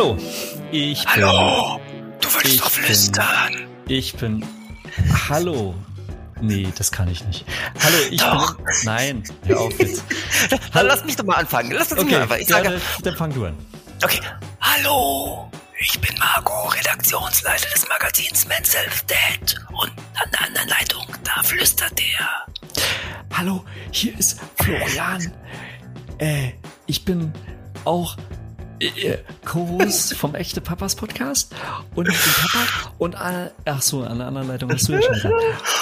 Hallo, ich bin. Hallo, du willst ich doch flüstern. Bin, ich bin. Hallo. Nee, das kann ich nicht. Hallo, ich Doch. bin. Nein, hör auf jetzt. Dann lass mich doch mal anfangen. Lass uns Okay, mal anfangen. Ich sage, dann, dann fang du an. okay. Hallo, ich bin Marco, Redaktionsleiter des Magazins Men's Health Dead. Und an der anderen Leitung, da flüstert der. Hallo, hier ist Florian. Äh, ich bin auch Co-Host vom Echte Papas Podcast und ich bin Papa und äh, ach so, an der anderen Leitung hast du ja schon gesagt.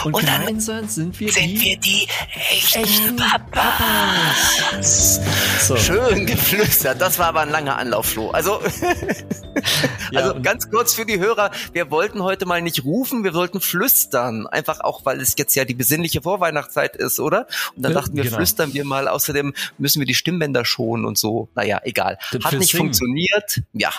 Und, Und dann gemeinsam sind wir Sind die wir die echten echten Papas? So. Schön geflüstert. Das war aber ein langer Anlauf, Flo. Also, Ja, also ganz kurz für die Hörer. Wir wollten heute mal nicht rufen, wir wollten flüstern. Einfach auch, weil es jetzt ja die besinnliche Vorweihnachtszeit ist, oder? Und dann Ja, dachten wir, genau. flüstern wir mal. Außerdem müssen wir die Stimmbänder schonen und so. Naja, egal. Hat nicht Singen. Funktioniert. Ja.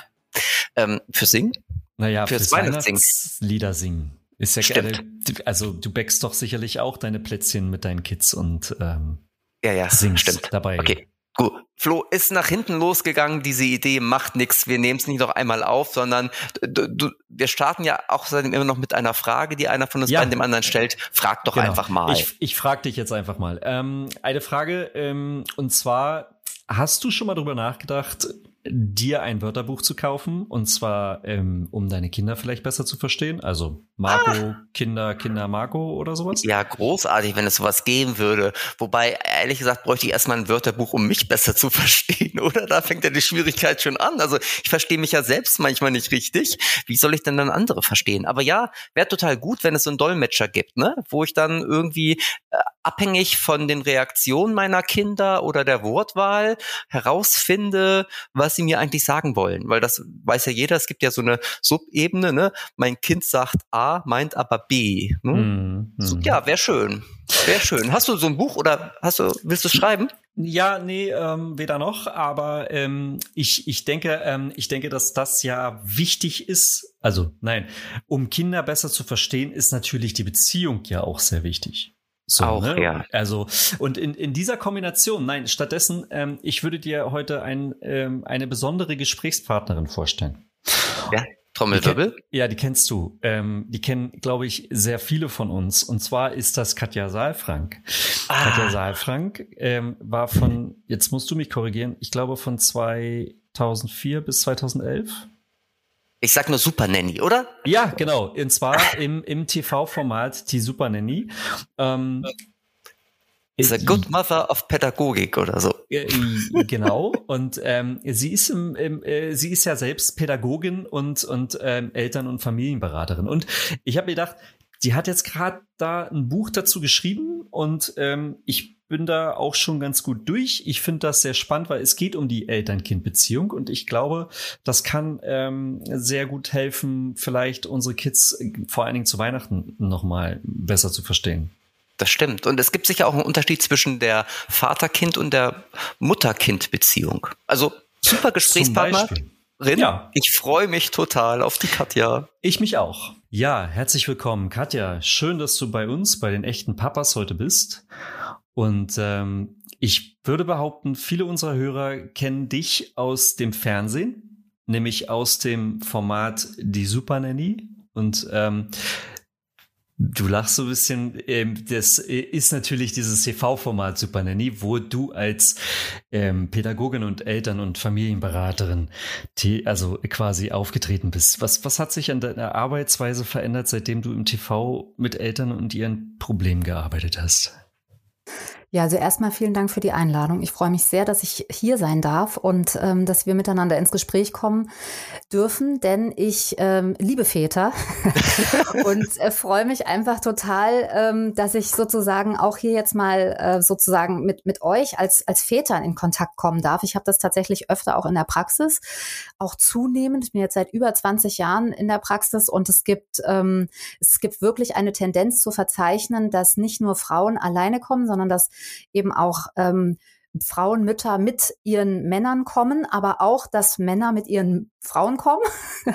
Ähm, für Singen? Naja, Fürs fürs Weihnachtssingen. Weihnachtslieder singen. Ist ja Stimmt. gerne, also du bäckst doch sicherlich auch deine Plätzchen mit deinen Kids und ähm, Ja, ja, singst stimmt. dabei. Okay. Gut. Flo ist nach hinten losgegangen, diese Idee macht nichts, wir nehmen es nicht noch einmal auf, sondern du, du, wir starten ja auch seitdem immer noch mit einer Frage, die einer von uns Ja. dem anderen stellt. Frag doch Genau. einfach mal. Ich, ich frage dich jetzt einfach mal. Ähm, eine Frage, ähm, und zwar, hast du schon mal drüber nachgedacht, dir ein Wörterbuch zu kaufen? Und zwar, ähm, um deine Kinder vielleicht besser zu verstehen? Also Marco, Kinder, Kinder, Marco oder sowas? ja, großartig, wenn es sowas geben würde. Wobei, ehrlich gesagt, bräuchte ich erstmal ein Wörterbuch, um mich besser zu verstehen, oder? Da fängt ja die Schwierigkeit schon an. Also ich verstehe mich ja selbst manchmal nicht richtig. Wie soll ich denn dann andere verstehen? Aber ja, wäre total gut, wenn es so einen Dolmetscher gibt, ne? Wo ich dann irgendwie äh, abhängig von den Reaktionen meiner Kinder oder der Wortwahl herausfinde, was sie mir eigentlich sagen wollen. Weil das weiß ja jeder, es gibt ja so eine Subebene, ne? Mein Kind sagt A, meint aber B. Ne? Hm, So, hm. ja, wäre schön. Wäre schön. Hast du so ein Buch oder hast du, willst du es schreiben? Ja, nee, ähm, weder noch, aber ähm, ich, ich denke, ähm, ich denke, dass das ja wichtig ist. Also, nein, um Kinder besser zu verstehen, ist natürlich die Beziehung ja auch sehr wichtig. So, Auch, ne? ja. Also, und in, in dieser Kombination, nein, stattdessen, ähm, ich würde dir heute ein, ähm, eine besondere Gesprächspartnerin vorstellen. Ja, Trommelwirbel. Ja, die kennst du. Ähm, die kennen, glaube ich, sehr viele von uns. Und zwar ist das Katja Saalfrank. Ah. Katja Saalfrank ähm, war von, jetzt musst du mich korrigieren, ich glaube von 2004 bis 2011. Ich sag nur Super Nanny, oder? Ja, genau. Und zwar im, im TV-Format Die Super Nanny. Ähm, Is a good mother of Pädagogik oder so. Äh, genau. Und ähm, sie ist im, im äh, sie ist ja selbst Pädagogin und und ähm, Eltern- und Familienberaterin. Und ich habe mir gedacht, die hat jetzt gerade da ein Buch dazu geschrieben und ähm, ich bin da auch schon ganz gut durch. Ich finde das sehr spannend, weil es geht um die Eltern-Kind-Beziehung und ich glaube, das kann ähm, sehr gut helfen, vielleicht unsere Kids äh, vor allen Dingen zu Weihnachten noch mal besser zu verstehen. Das stimmt. Und es gibt sicher auch einen Unterschied zwischen der Vater-Kind und der Mutter-Kind-Beziehung. Also super Gesprächspartnerin. Ja. Ich freue mich total auf die Katja. Ich mich auch. Ja, herzlich willkommen, Katja. Schön, dass du bei uns, bei den echten Papas heute bist. Und ähm, ich würde behaupten, viele unserer Hörer kennen dich aus dem Fernsehen, nämlich aus dem Format Die Super Nanny. Und ähm, Du lachst so ein bisschen. Ähm, das ist natürlich dieses TV-Format Super Nanny, wo du als ähm, Pädagogin und Eltern- und Familienberaterin die, also quasi aufgetreten bist. Was, was hat sich an deiner Arbeitsweise verändert, seitdem du im TV mit Eltern und ihren Problemen gearbeitet hast? Ja, also erstmal vielen Dank für die Einladung. Ich freue mich sehr, dass ich hier sein darf und ähm, dass wir miteinander ins Gespräch kommen dürfen, denn ich ähm, liebe Väter und äh, freue mich einfach total, ähm, dass ich sozusagen auch hier jetzt mal äh, sozusagen mit, mit euch als, als Vätern in Kontakt kommen darf. Ich habe das tatsächlich öfter auch in der Praxis, auch zunehmend. Ich bin jetzt seit über 20 Jahren in der Praxis und es gibt, ähm, es gibt wirklich eine Tendenz zu verzeichnen, dass nicht nur Frauen alleine kommen, sondern dass eben auch ähm, Frauen, Mütter mit ihren Männern kommen, aber auch, dass Männer mit ihren Frauen kommen.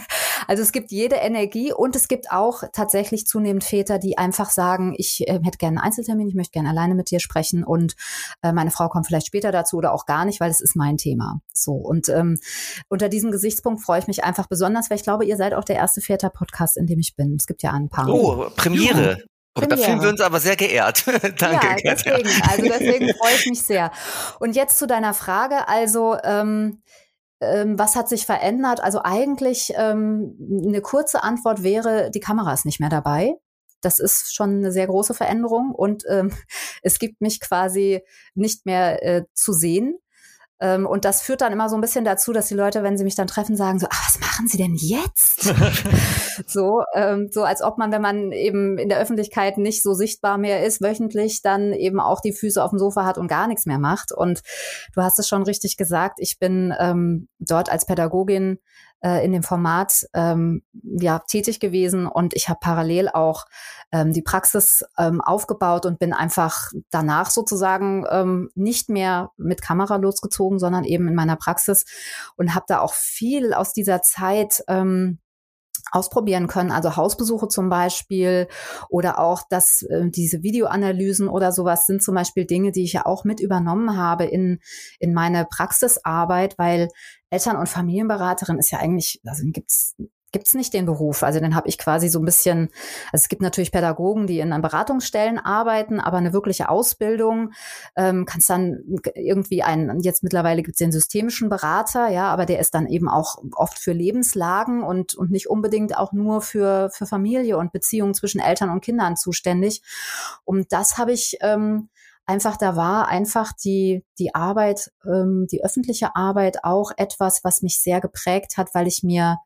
also es gibt jede Energie und es gibt auch tatsächlich zunehmend Väter, die einfach sagen, ich äh, hätte gerne einen Einzeltermin, ich möchte gerne alleine mit dir sprechen und äh, meine Frau kommt vielleicht später dazu oder auch gar nicht, weil es ist mein Thema. So und ähm, unter diesem Gesichtspunkt freue ich mich einfach besonders, weil ich glaube, ihr seid auch der erste Väter-Podcast, in dem ich bin. Es gibt ja ein paar. Oh, Premiere. Und da fühlen wir uns aber sehr geehrt. Danke. Ja, deswegen, also deswegen freue ich mich sehr. Und jetzt zu deiner Frage, also ähm, ähm, was hat sich verändert? Also eigentlich ähm, eine kurze Antwort wäre, die Kamera ist nicht mehr dabei. Das ist schon eine sehr große Veränderung und ähm, es gibt mich quasi nicht mehr äh, zu sehen. Ähm, und das führt dann immer so ein bisschen dazu, dass die Leute, wenn sie mich dann treffen, sagen so, ah, was machen Sie denn jetzt? so, ähm, so als ob man, wenn man eben in der Öffentlichkeit nicht so sichtbar mehr ist, wöchentlich dann eben auch die Füße auf dem Sofa hat und gar nichts mehr macht. Und du hast es schon richtig gesagt, ich bin ähm, dort als Pädagogin äh, in dem Format ähm, ja tätig gewesen. Und ich habe parallel auch ähm, die Praxis ähm, aufgebaut und bin einfach danach sozusagen ähm, nicht mehr mit Kamera losgezogen, sondern eben in meiner Praxis und habe da auch viel aus dieser Zeit ähm, ausprobieren können, also Hausbesuche zum Beispiel oder auch dass äh, diese Videoanalysen oder sowas sind zum Beispiel Dinge, die ich ja auch mit übernommen habe in, in meine Praxisarbeit, weil Eltern- und Familienberaterin ist ja eigentlich, also gibt's gibt es nicht den Beruf. Also den habe ich quasi so ein bisschen, also es gibt natürlich Pädagogen, die in Beratungsstellen arbeiten, aber eine wirkliche Ausbildung ähm, kannst dann irgendwie einen, jetzt mittlerweile gibt es den systemischen Berater, ja, aber der ist dann eben auch oft für Lebenslagen und, und nicht unbedingt auch nur für, für Familie und Beziehungen zwischen Eltern und Kindern zuständig. Und das habe ich ähm, einfach, da war einfach die, die Arbeit, ähm, die öffentliche Arbeit auch etwas, was mich sehr geprägt hat, weil ich mir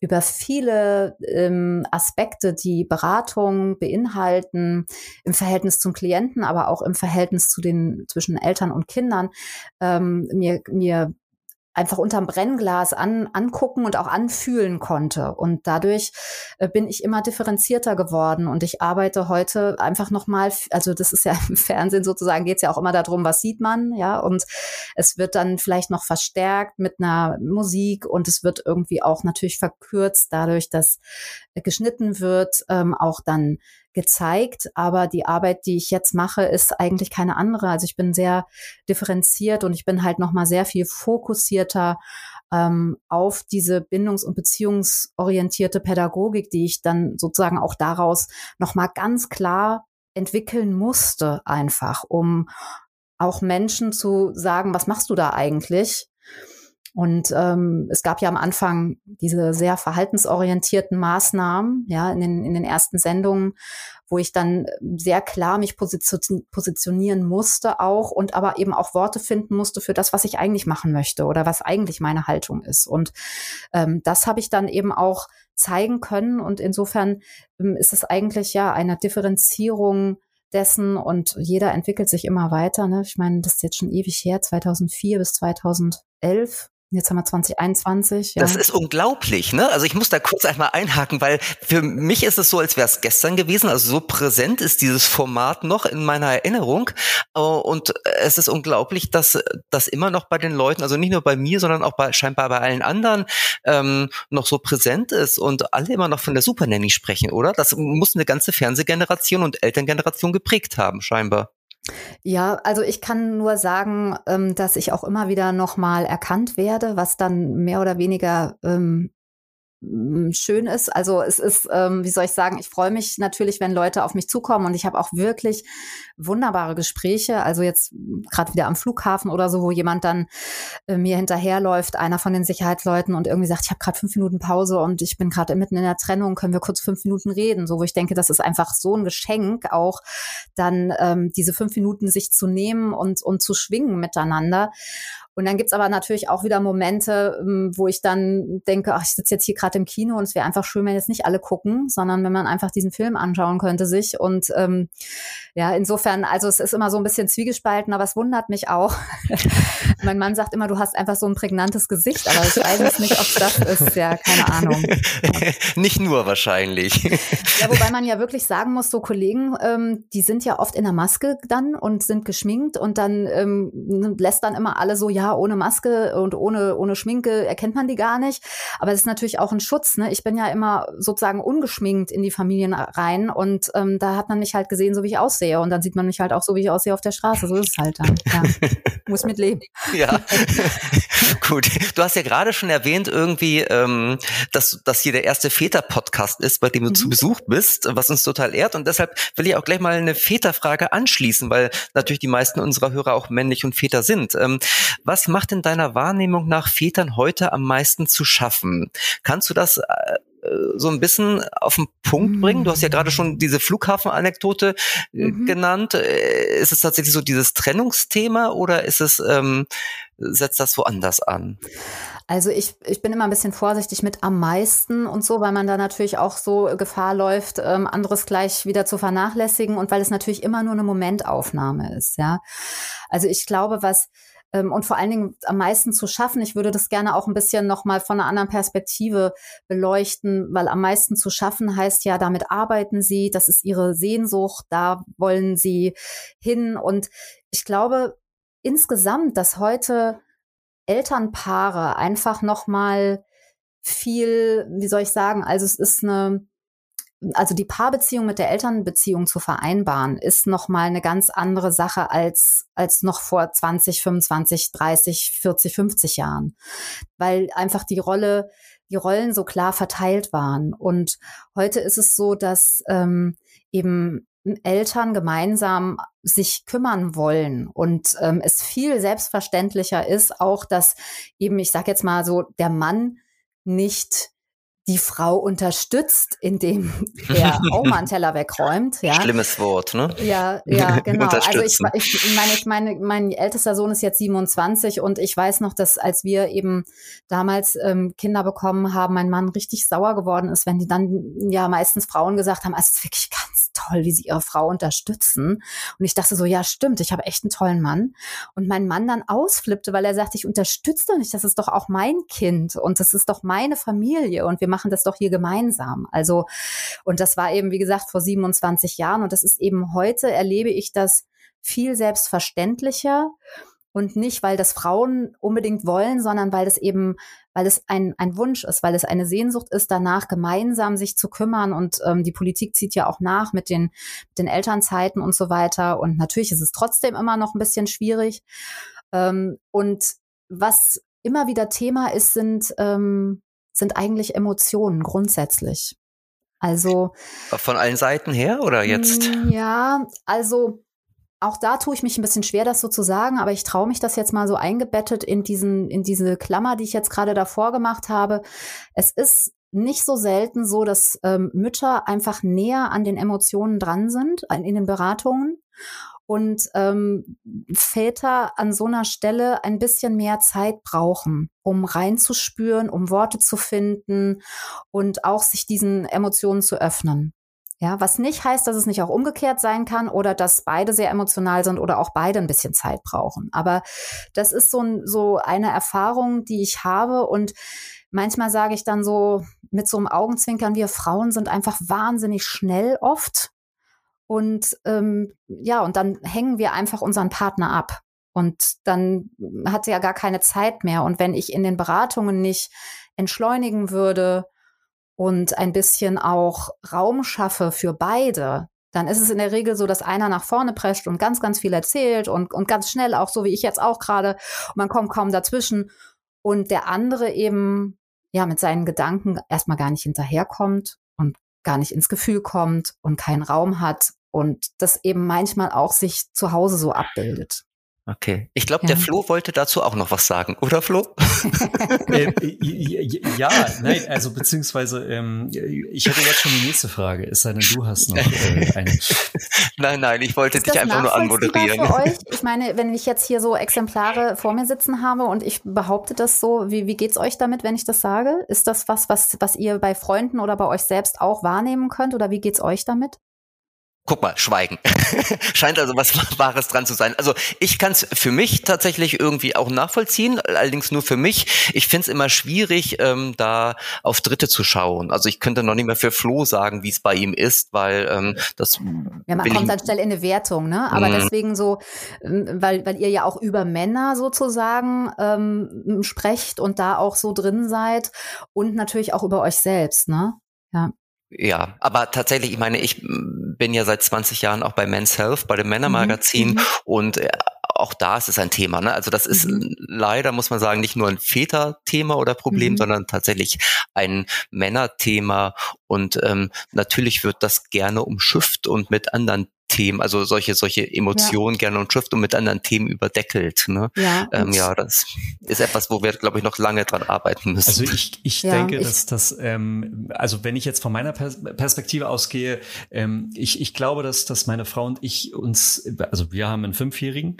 über viele ähm, Aspekte, die Beratung beinhalten, im Verhältnis zum Klienten, aber auch im Verhältnis zu den zwischen Eltern und Kindern, ähm, mir, mir einfach unterm Brennglas an, angucken und auch anfühlen konnte. Und dadurch äh, bin ich immer differenzierter geworden und ich arbeite heute einfach nochmal, also das ist ja im Fernsehen sozusagen, geht es ja auch immer darum, was sieht man, ja, und es wird dann vielleicht noch verstärkt mit einer Musik und es wird irgendwie auch natürlich verkürzt dadurch, dass geschnitten wird, ähm, auch dann gezeigt, aber die Arbeit, die ich jetzt mache, ist eigentlich keine andere. Also ich bin sehr differenziert und ich bin halt noch mal sehr viel fokussierter ähm, auf diese bindungs- und beziehungsorientierte Pädagogik, die ich dann sozusagen auch daraus noch mal ganz klar entwickeln musste, einfach, um auch Menschen zu sagen, was machst du da eigentlich? Und ähm, es gab ja am Anfang diese sehr verhaltensorientierten Maßnahmen, ja, in den, in den ersten Sendungen, wo ich dann sehr klar mich positionieren musste auch und aber eben auch Worte finden musste für das, was ich eigentlich machen möchte oder was eigentlich meine Haltung ist. Und ähm, das habe ich dann eben auch zeigen können. Und insofern ähm, ist es eigentlich ja eine Differenzierung dessen und jeder entwickelt sich immer weiter. Ne? Ich meine, das ist jetzt schon ewig her, 2004 bis 2011 Jetzt haben wir 2021. Ja. Das ist unglaublich, ne? Also ich muss da kurz einmal einhaken, weil für mich ist es so, als wäre es gestern gewesen. Also so präsent ist dieses Format noch in meiner Erinnerung. Äh, und es ist unglaublich, dass das immer noch bei den Leuten, also nicht nur bei mir, sondern auch bei, scheinbar bei allen anderen ähm, noch so präsent ist und alle immer noch von der Super Nanny sprechen, oder? Das muss eine ganze Fernsehgeneration und Elterngeneration geprägt haben, scheinbar. Ja, also ich kann nur sagen, ähm, dass ich auch immer wieder nochmal erkannt werde, was dann mehr oder weniger ähm, schön ist. Also es ist, ähm, wie soll ich sagen, ich freue mich natürlich, wenn Leute auf mich zukommen und ich habe auch wirklich wunderbare Gespräche. Also jetzt gerade wieder am Flughafen oder so, wo jemand dann äh, mir hinterherläuft, einer von den Sicherheitsleuten und irgendwie sagt, ich habe gerade fünf Minuten Pause und ich bin gerade mitten in der Trennung, können wir kurz fünf Minuten reden? So, wo ich denke, das ist einfach so ein Geschenk, auch dann ähm, diese fünf Minuten sich zu nehmen und, und zu schwingen miteinander. Und dann gibt's aber natürlich auch wieder Momente, ähm, wo ich dann denke, ach, ich sitze jetzt hier gerade im Kino und es wäre einfach schön, wenn jetzt nicht alle gucken, sondern wenn man einfach diesen Film anschauen könnte sich. Und ähm, ja, insofern, also es ist immer so ein bisschen zwiegespalten, aber es wundert mich auch. mein Mann sagt immer, du hast einfach so ein prägnantes Gesicht, aber ich weiß es nicht, ob das ist. Ja, keine Ahnung. nicht nur wahrscheinlich. ja, wobei man ja wirklich sagen muss, so Kollegen, ähm, die sind ja oft in der Maske dann und sind geschminkt und dann ähm, lässt dann immer alle so, ja, ohne Maske und ohne, ohne Schminke erkennt man die gar nicht. Aber es ist natürlich auch ein Schutz. Ne? Ich bin ja immer sozusagen ungeschminkt in die Familien rein und ähm, da hat man mich halt gesehen, so wie ich aussehe. Und dann sieht man mich halt auch so, wie ich aussehe auf der Straße. So ist es halt dann. Ja. Muss mit leben. Ja, gut. Du hast ja gerade schon erwähnt, irgendwie, ähm, dass, dass hier der erste Väter-Podcast ist, bei dem du mhm. zu Besuch bist, was uns total ehrt. Und deshalb will ich auch gleich mal eine Väterfrage anschließen, weil natürlich die meisten unserer Hörer auch männlich und Väter sind. Ähm, was macht in deiner Wahrnehmung nach Vätern heute am meisten zu schaffen? Kannst du das äh, so ein bisschen auf den Punkt bringen? Du hast ja gerade schon diese Flughafen-Anekdote äh, mhm. genannt. Äh, ist es tatsächlich so dieses Trennungsthema oder ist es, ähm, setzt das woanders an? Also ich, ich bin immer ein bisschen vorsichtig mit am meisten und so, weil man da natürlich auch so Gefahr läuft, ähm, anderes gleich wieder zu vernachlässigen und weil es natürlich immer nur eine Momentaufnahme ist, ja. Also ich glaube, was ähm, und vor allen Dingen am meisten zu schaffen. Ich würde das gerne auch ein bisschen nochmal von einer anderen Perspektive beleuchten, weil am meisten zu schaffen heißt ja, damit arbeiten sie, das ist ihre Sehnsucht, da wollen sie hin. Und ich glaube insgesamt, dass heute Elternpaare einfach nochmal viel, wie soll ich sagen, also es ist eine, also die Paarbeziehung mit der Elternbeziehung zu vereinbaren, ist nochmal eine ganz andere Sache als, als noch vor 20, 25, 30, 40, 50 Jahren. Weil einfach die Rolle, die Rollen so klar verteilt waren. Und heute ist es so, dass ähm, eben Eltern gemeinsam sich kümmern wollen und ähm, es viel selbstverständlicher ist auch, dass eben, ich sage jetzt mal so, der Mann nicht die Frau unterstützt, indem er auch mal einen Teller wegräumt. Ja. Schlimmes Wort, ne? Ja, ja, genau. also ich, ich meine, ich meine, mein ältester Sohn ist jetzt 27 und ich weiß noch, dass als wir eben damals ähm, Kinder bekommen haben, mein Mann richtig sauer geworden ist, wenn die dann ja meistens Frauen gesagt haben, ah, es ist wirklich ganz toll, wie sie ihre Frau unterstützen. Und ich dachte so, ja, stimmt, ich habe echt einen tollen Mann. Und mein Mann dann ausflippte, weil er sagte, ich unterstütze doch nicht, das ist doch auch mein Kind und das ist doch meine Familie und wir machen das doch hier gemeinsam. Also, und das war eben, wie gesagt, vor 27 Jahren. Und das ist eben heute, erlebe ich das viel selbstverständlicher und nicht, weil das Frauen unbedingt wollen, sondern weil es eben, weil es ein, ein Wunsch ist, weil es eine Sehnsucht ist, danach gemeinsam sich zu kümmern. Und ähm, die Politik zieht ja auch nach mit den, den Elternzeiten und so weiter. Und natürlich ist es trotzdem immer noch ein bisschen schwierig. Ähm, und was immer wieder Thema ist, sind ähm, sind eigentlich Emotionen grundsätzlich. Also von allen Seiten her oder jetzt? Mm, ja, also auch da tue ich mich ein bisschen schwer, das so zu sagen, aber ich traue mich das jetzt mal so eingebettet in diesen, in diese Klammer, die ich jetzt gerade davor gemacht habe. Es ist nicht so selten so, dass ähm, Mütter einfach näher an den Emotionen dran sind, in den Beratungen und ähm, Väter an so einer Stelle ein bisschen mehr Zeit brauchen, um reinzuspüren, um Worte zu finden und auch sich diesen Emotionen zu öffnen. Ja, was nicht heißt, dass es nicht auch umgekehrt sein kann oder dass beide sehr emotional sind oder auch beide ein bisschen Zeit brauchen. Aber das ist so, so eine Erfahrung, die ich habe und manchmal sage ich dann so mit so einem Augenzwinkern, wir Frauen sind einfach wahnsinnig schnell oft und ähm, ja, und dann hängen wir einfach unseren Partner ab. Und dann hat sie ja gar keine Zeit mehr. Und wenn ich in den Beratungen nicht entschleunigen würde und ein bisschen auch Raum schaffe für beide, dann ist es in der Regel so, dass einer nach vorne prescht und ganz, ganz viel erzählt und, und ganz schnell, auch so wie ich jetzt auch gerade, man kommt kaum dazwischen und der andere eben ja mit seinen Gedanken erstmal gar nicht hinterherkommt und gar nicht ins Gefühl kommt und keinen Raum hat und das eben manchmal auch sich zu Hause so abbildet. Okay. Ich glaube, ja. der Flo wollte dazu auch noch was sagen, oder Flo? äh, ja, nein, also beziehungsweise ähm, ich hätte jetzt schon die nächste Frage, es sei denn, du hast noch äh, eine. Nein, nein, ich wollte dich einfach nur anmoderieren. Für euch? Ich meine, wenn ich jetzt hier so Exemplare vor mir sitzen habe und ich behaupte das so, wie, wie geht's euch damit, wenn ich das sage? Ist das was, was, was ihr bei Freunden oder bei euch selbst auch wahrnehmen könnt oder wie geht's euch damit? Guck mal, Schweigen. Scheint also was Wahres dran zu sein. Also ich kann es für mich tatsächlich irgendwie auch nachvollziehen, allerdings nur für mich. Ich finde es immer schwierig, ähm, da auf Dritte zu schauen. Also ich könnte noch nicht mehr für Flo sagen, wie es bei ihm ist, weil ähm, das. Ja, man kommt dann schnell in eine Wertung, ne? Aber mm. deswegen so, ähm, weil, weil ihr ja auch über Männer sozusagen ähm, sprecht und da auch so drin seid und natürlich auch über euch selbst, ne? Ja. Ja, aber tatsächlich, ich meine, ich bin ja seit 20 Jahren auch bei Men's Health, bei dem Männermagazin mhm. und äh, auch da ist es ein Thema. Ne? Also das ist mhm. leider, muss man sagen, nicht nur ein Väterthema oder Problem, mhm. sondern tatsächlich ein Männerthema. Und ähm, natürlich wird das gerne umschifft und mit anderen Themen, also solche, solche Emotionen ja. gerne und Schrift und mit anderen Themen überdeckelt. Ne? Ja, ähm, ja, das ist etwas, wo wir, glaube ich, noch lange dran arbeiten müssen. Also ich, ich ja, denke, ich dass das, ähm, also wenn ich jetzt von meiner Perspektive ausgehe, ähm, ich, ich glaube, dass, dass meine Frau und ich uns, also wir haben einen Fünfjährigen,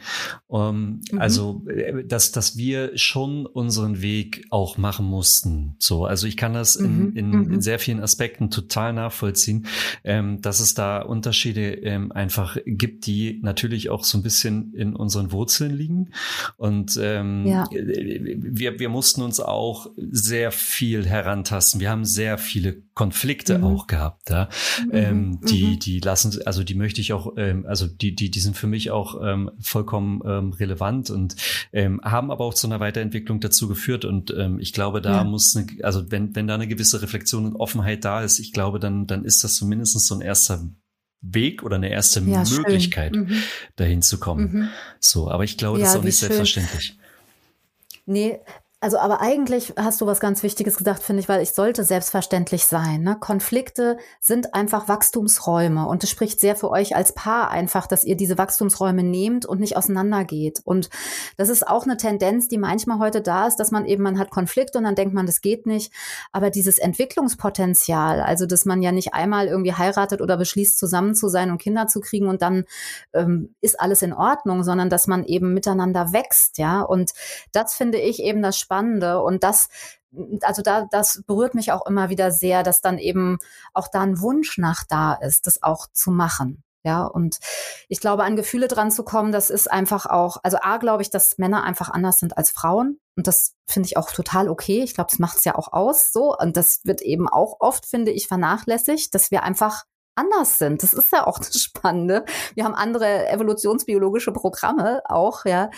ähm, mhm. also äh, dass, dass wir schon unseren Weg auch machen mussten. So, also ich kann das in, mhm. in, in mhm. sehr vielen Aspekten total nachvollziehen, ähm, dass es da Unterschiede ähm, einfach gibt, die natürlich auch so ein bisschen in unseren Wurzeln liegen. Und ähm, ja. wir, wir mussten uns auch sehr viel herantasten. Wir haben sehr viele Konflikte mhm. auch gehabt, ja. Mhm. Ähm, die, mhm. die lassen, also die möchte ich auch, ähm, also die, die, die sind für mich auch ähm, vollkommen ähm, relevant und ähm, haben aber auch zu einer Weiterentwicklung dazu geführt. Und ähm, ich glaube, da ja. muss, eine, also wenn, wenn da eine gewisse Reflexion und Offenheit da ist, ich glaube, dann, dann ist das zumindest so ein erster Weg oder eine erste ja, Möglichkeit, mhm. dahin zu kommen. Mhm. So, aber ich glaube, das ja, ist auch nicht schön. selbstverständlich. Nee, also, aber eigentlich hast du was ganz Wichtiges gesagt, finde ich, weil ich sollte selbstverständlich sein. Ne? Konflikte sind einfach Wachstumsräume und es spricht sehr für euch als Paar einfach, dass ihr diese Wachstumsräume nehmt und nicht auseinandergeht. Und das ist auch eine Tendenz, die manchmal heute da ist, dass man eben, man hat Konflikte und dann denkt man, das geht nicht. Aber dieses Entwicklungspotenzial, also dass man ja nicht einmal irgendwie heiratet oder beschließt, zusammen zu sein und Kinder zu kriegen und dann ähm, ist alles in Ordnung, sondern dass man eben miteinander wächst, ja. Und das finde ich eben das Spannende Spannende. Und das, also da, das berührt mich auch immer wieder sehr, dass dann eben auch da ein Wunsch nach da ist, das auch zu machen. Ja, und ich glaube, an Gefühle dran zu kommen, das ist einfach auch, also A, glaube ich, dass Männer einfach anders sind als Frauen. Und das finde ich auch total okay. Ich glaube, das macht es ja auch aus so. Und das wird eben auch oft, finde ich, vernachlässigt, dass wir einfach anders sind. Das ist ja auch das Spannende. Wir haben andere evolutionsbiologische Programme auch, ja.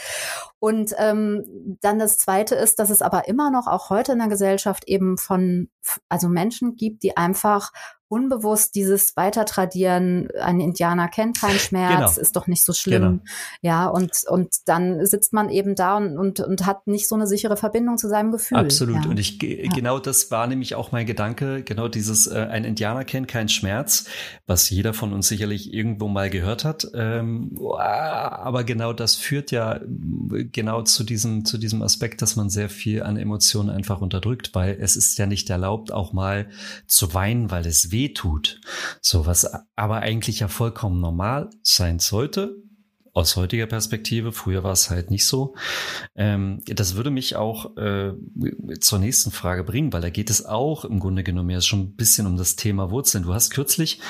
Und ähm, dann das Zweite ist, dass es aber immer noch auch heute in der Gesellschaft eben von also Menschen gibt, die einfach unbewusst dieses Weitertradieren, ein Indianer kennt keinen Schmerz, genau. ist doch nicht so schlimm. Genau. Ja, und, und dann sitzt man eben da und, und, und hat nicht so eine sichere Verbindung zu seinem Gefühl. Absolut. Ja. Und ich, ja. genau das war nämlich auch mein Gedanke, genau dieses, äh, ein Indianer kennt keinen Schmerz, was jeder von uns sicherlich irgendwo mal gehört hat. Ähm, aber genau das führt ja genau zu diesem, zu diesem Aspekt, dass man sehr viel an Emotionen einfach unterdrückt, weil es ist ja nicht erlaubt, auch mal zu weinen, weil es weh tut. So was aber eigentlich ja vollkommen normal sein sollte, aus heutiger Perspektive, früher war es halt nicht so. Ähm, das würde mich auch äh, zur nächsten Frage bringen, weil da geht es auch im Grunde genommen ja schon ein bisschen um das Thema Wurzeln. Du hast kürzlich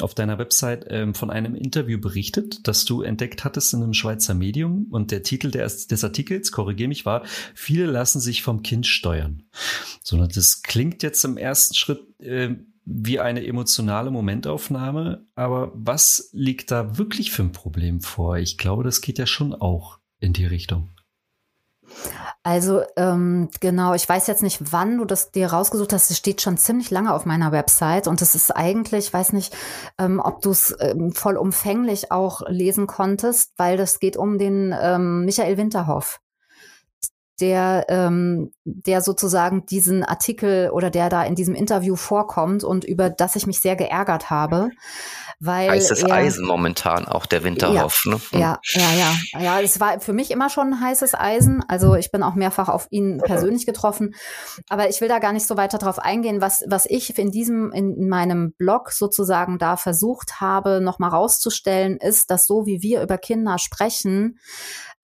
auf deiner Website ähm, von einem Interview berichtet, das du entdeckt hattest in einem Schweizer Medium und der Titel des, des Artikels, korrigiere mich, war, viele lassen sich vom Kind steuern. So, das klingt jetzt im ersten Schritt äh, wie eine emotionale Momentaufnahme. Aber was liegt da wirklich für ein Problem vor? Ich glaube, das geht ja schon auch in die Richtung. Also ähm, genau, ich weiß jetzt nicht, wann du das dir rausgesucht hast. Es steht schon ziemlich lange auf meiner Website und es ist eigentlich, ich weiß nicht, ähm, ob du es ähm, vollumfänglich auch lesen konntest, weil das geht um den ähm, Michael Winterhoff der, ähm, der sozusagen diesen Artikel oder der da in diesem Interview vorkommt und über das ich mich sehr geärgert habe. Weil heißes er, Eisen momentan, auch der Winterhoff. Ja, ne? Hm. ja, ja, ja. Ja, es war für mich immer schon ein heißes Eisen. Also ich bin auch mehrfach auf ihn persönlich getroffen. Aber ich will da gar nicht so weiter drauf eingehen. Was, was ich in diesem, in meinem Blog sozusagen da versucht habe, nochmal rauszustellen, ist, dass so wie wir über Kinder sprechen,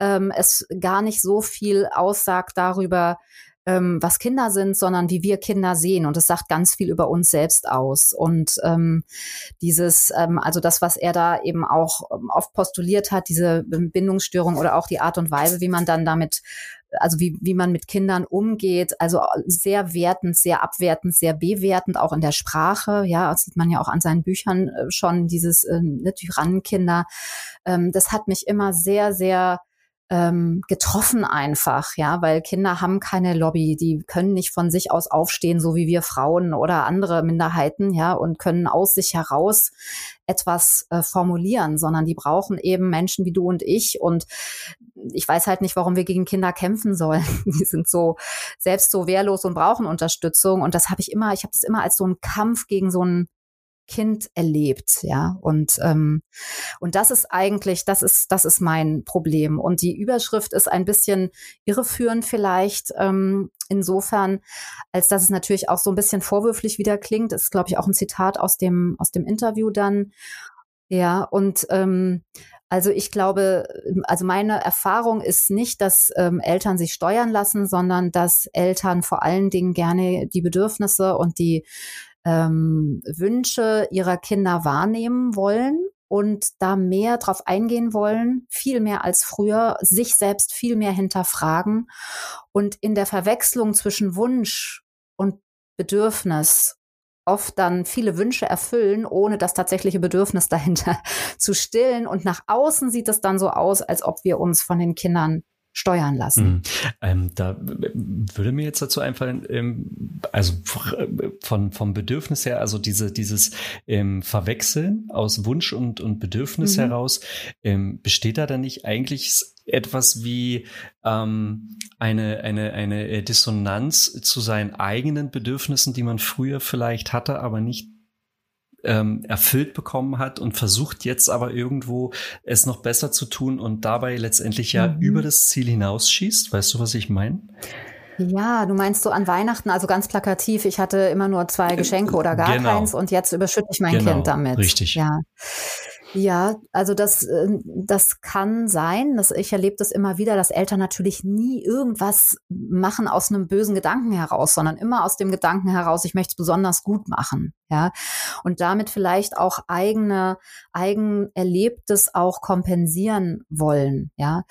ähm, es gar nicht so viel aussagt darüber, ähm, was Kinder sind, sondern wie wir Kinder sehen. Und es sagt ganz viel über uns selbst aus. Und ähm, dieses, ähm, also das, was er da eben auch ähm, oft postuliert hat, diese Bindungsstörung oder auch die Art und Weise, wie man dann damit also wie, wie man mit Kindern umgeht, also sehr wertend, sehr abwertend, sehr bewertend, auch in der Sprache. Ja, das sieht man ja auch an seinen Büchern äh, schon, dieses äh, ne, Tyrannenkinder. Ähm, das hat mich immer sehr, sehr ähm, getroffen einfach, ja, weil Kinder haben keine Lobby, die können nicht von sich aus aufstehen, so wie wir Frauen oder andere Minderheiten, ja, und können aus sich heraus etwas äh, formulieren, sondern die brauchen eben Menschen wie du und ich. Und ich weiß halt nicht, warum wir gegen Kinder kämpfen sollen. Die sind so selbst so wehrlos und brauchen Unterstützung. Und das habe ich immer, ich habe das immer als so einen Kampf gegen so einen Kind erlebt, ja. Und ähm, und das ist eigentlich, das ist das ist mein Problem. Und die Überschrift ist ein bisschen irreführend vielleicht ähm, insofern, als dass es natürlich auch so ein bisschen vorwürflich wieder klingt. Das ist, glaube ich, auch ein Zitat aus dem aus dem Interview dann. Ja, und ähm, also ich glaube, also meine Erfahrung ist nicht, dass ähm, Eltern sich steuern lassen, sondern dass Eltern vor allen Dingen gerne die Bedürfnisse und die ähm, Wünsche ihrer Kinder wahrnehmen wollen und da mehr drauf eingehen wollen, viel mehr als früher, sich selbst viel mehr hinterfragen und in der Verwechslung zwischen Wunsch und Bedürfnis oft dann viele Wünsche erfüllen, ohne das tatsächliche Bedürfnis dahinter zu stillen. Und nach außen sieht es dann so aus, als ob wir uns von den Kindern steuern lassen. Mhm. Ähm, da würde mir jetzt dazu einfallen, ähm, also von, vom Bedürfnis her, also diese, dieses ähm, Verwechseln aus Wunsch und, und Bedürfnis mhm. heraus, ähm, besteht da dann nicht eigentlich etwas wie ähm, eine, eine, eine Dissonanz zu seinen eigenen Bedürfnissen, die man früher vielleicht hatte, aber nicht ähm, erfüllt bekommen hat und versucht jetzt aber irgendwo es noch besser zu tun und dabei letztendlich ja mhm. über das Ziel hinausschießt. Weißt du, was ich meine? Ja, du meinst so an Weihnachten, also ganz plakativ, ich hatte immer nur zwei Geschenke oder gar genau. keins und jetzt überschütte ich mein genau. Kind damit. Richtig. Ja. Ja, also das, äh, das kann sein. dass ich erlebe das immer wieder, dass Eltern natürlich nie irgendwas machen aus einem bösen Gedanken heraus, sondern immer aus dem Gedanken heraus, ich möchte es besonders gut machen. Ja, und damit vielleicht auch eigene, eigen Erlebtes auch kompensieren wollen. Ja,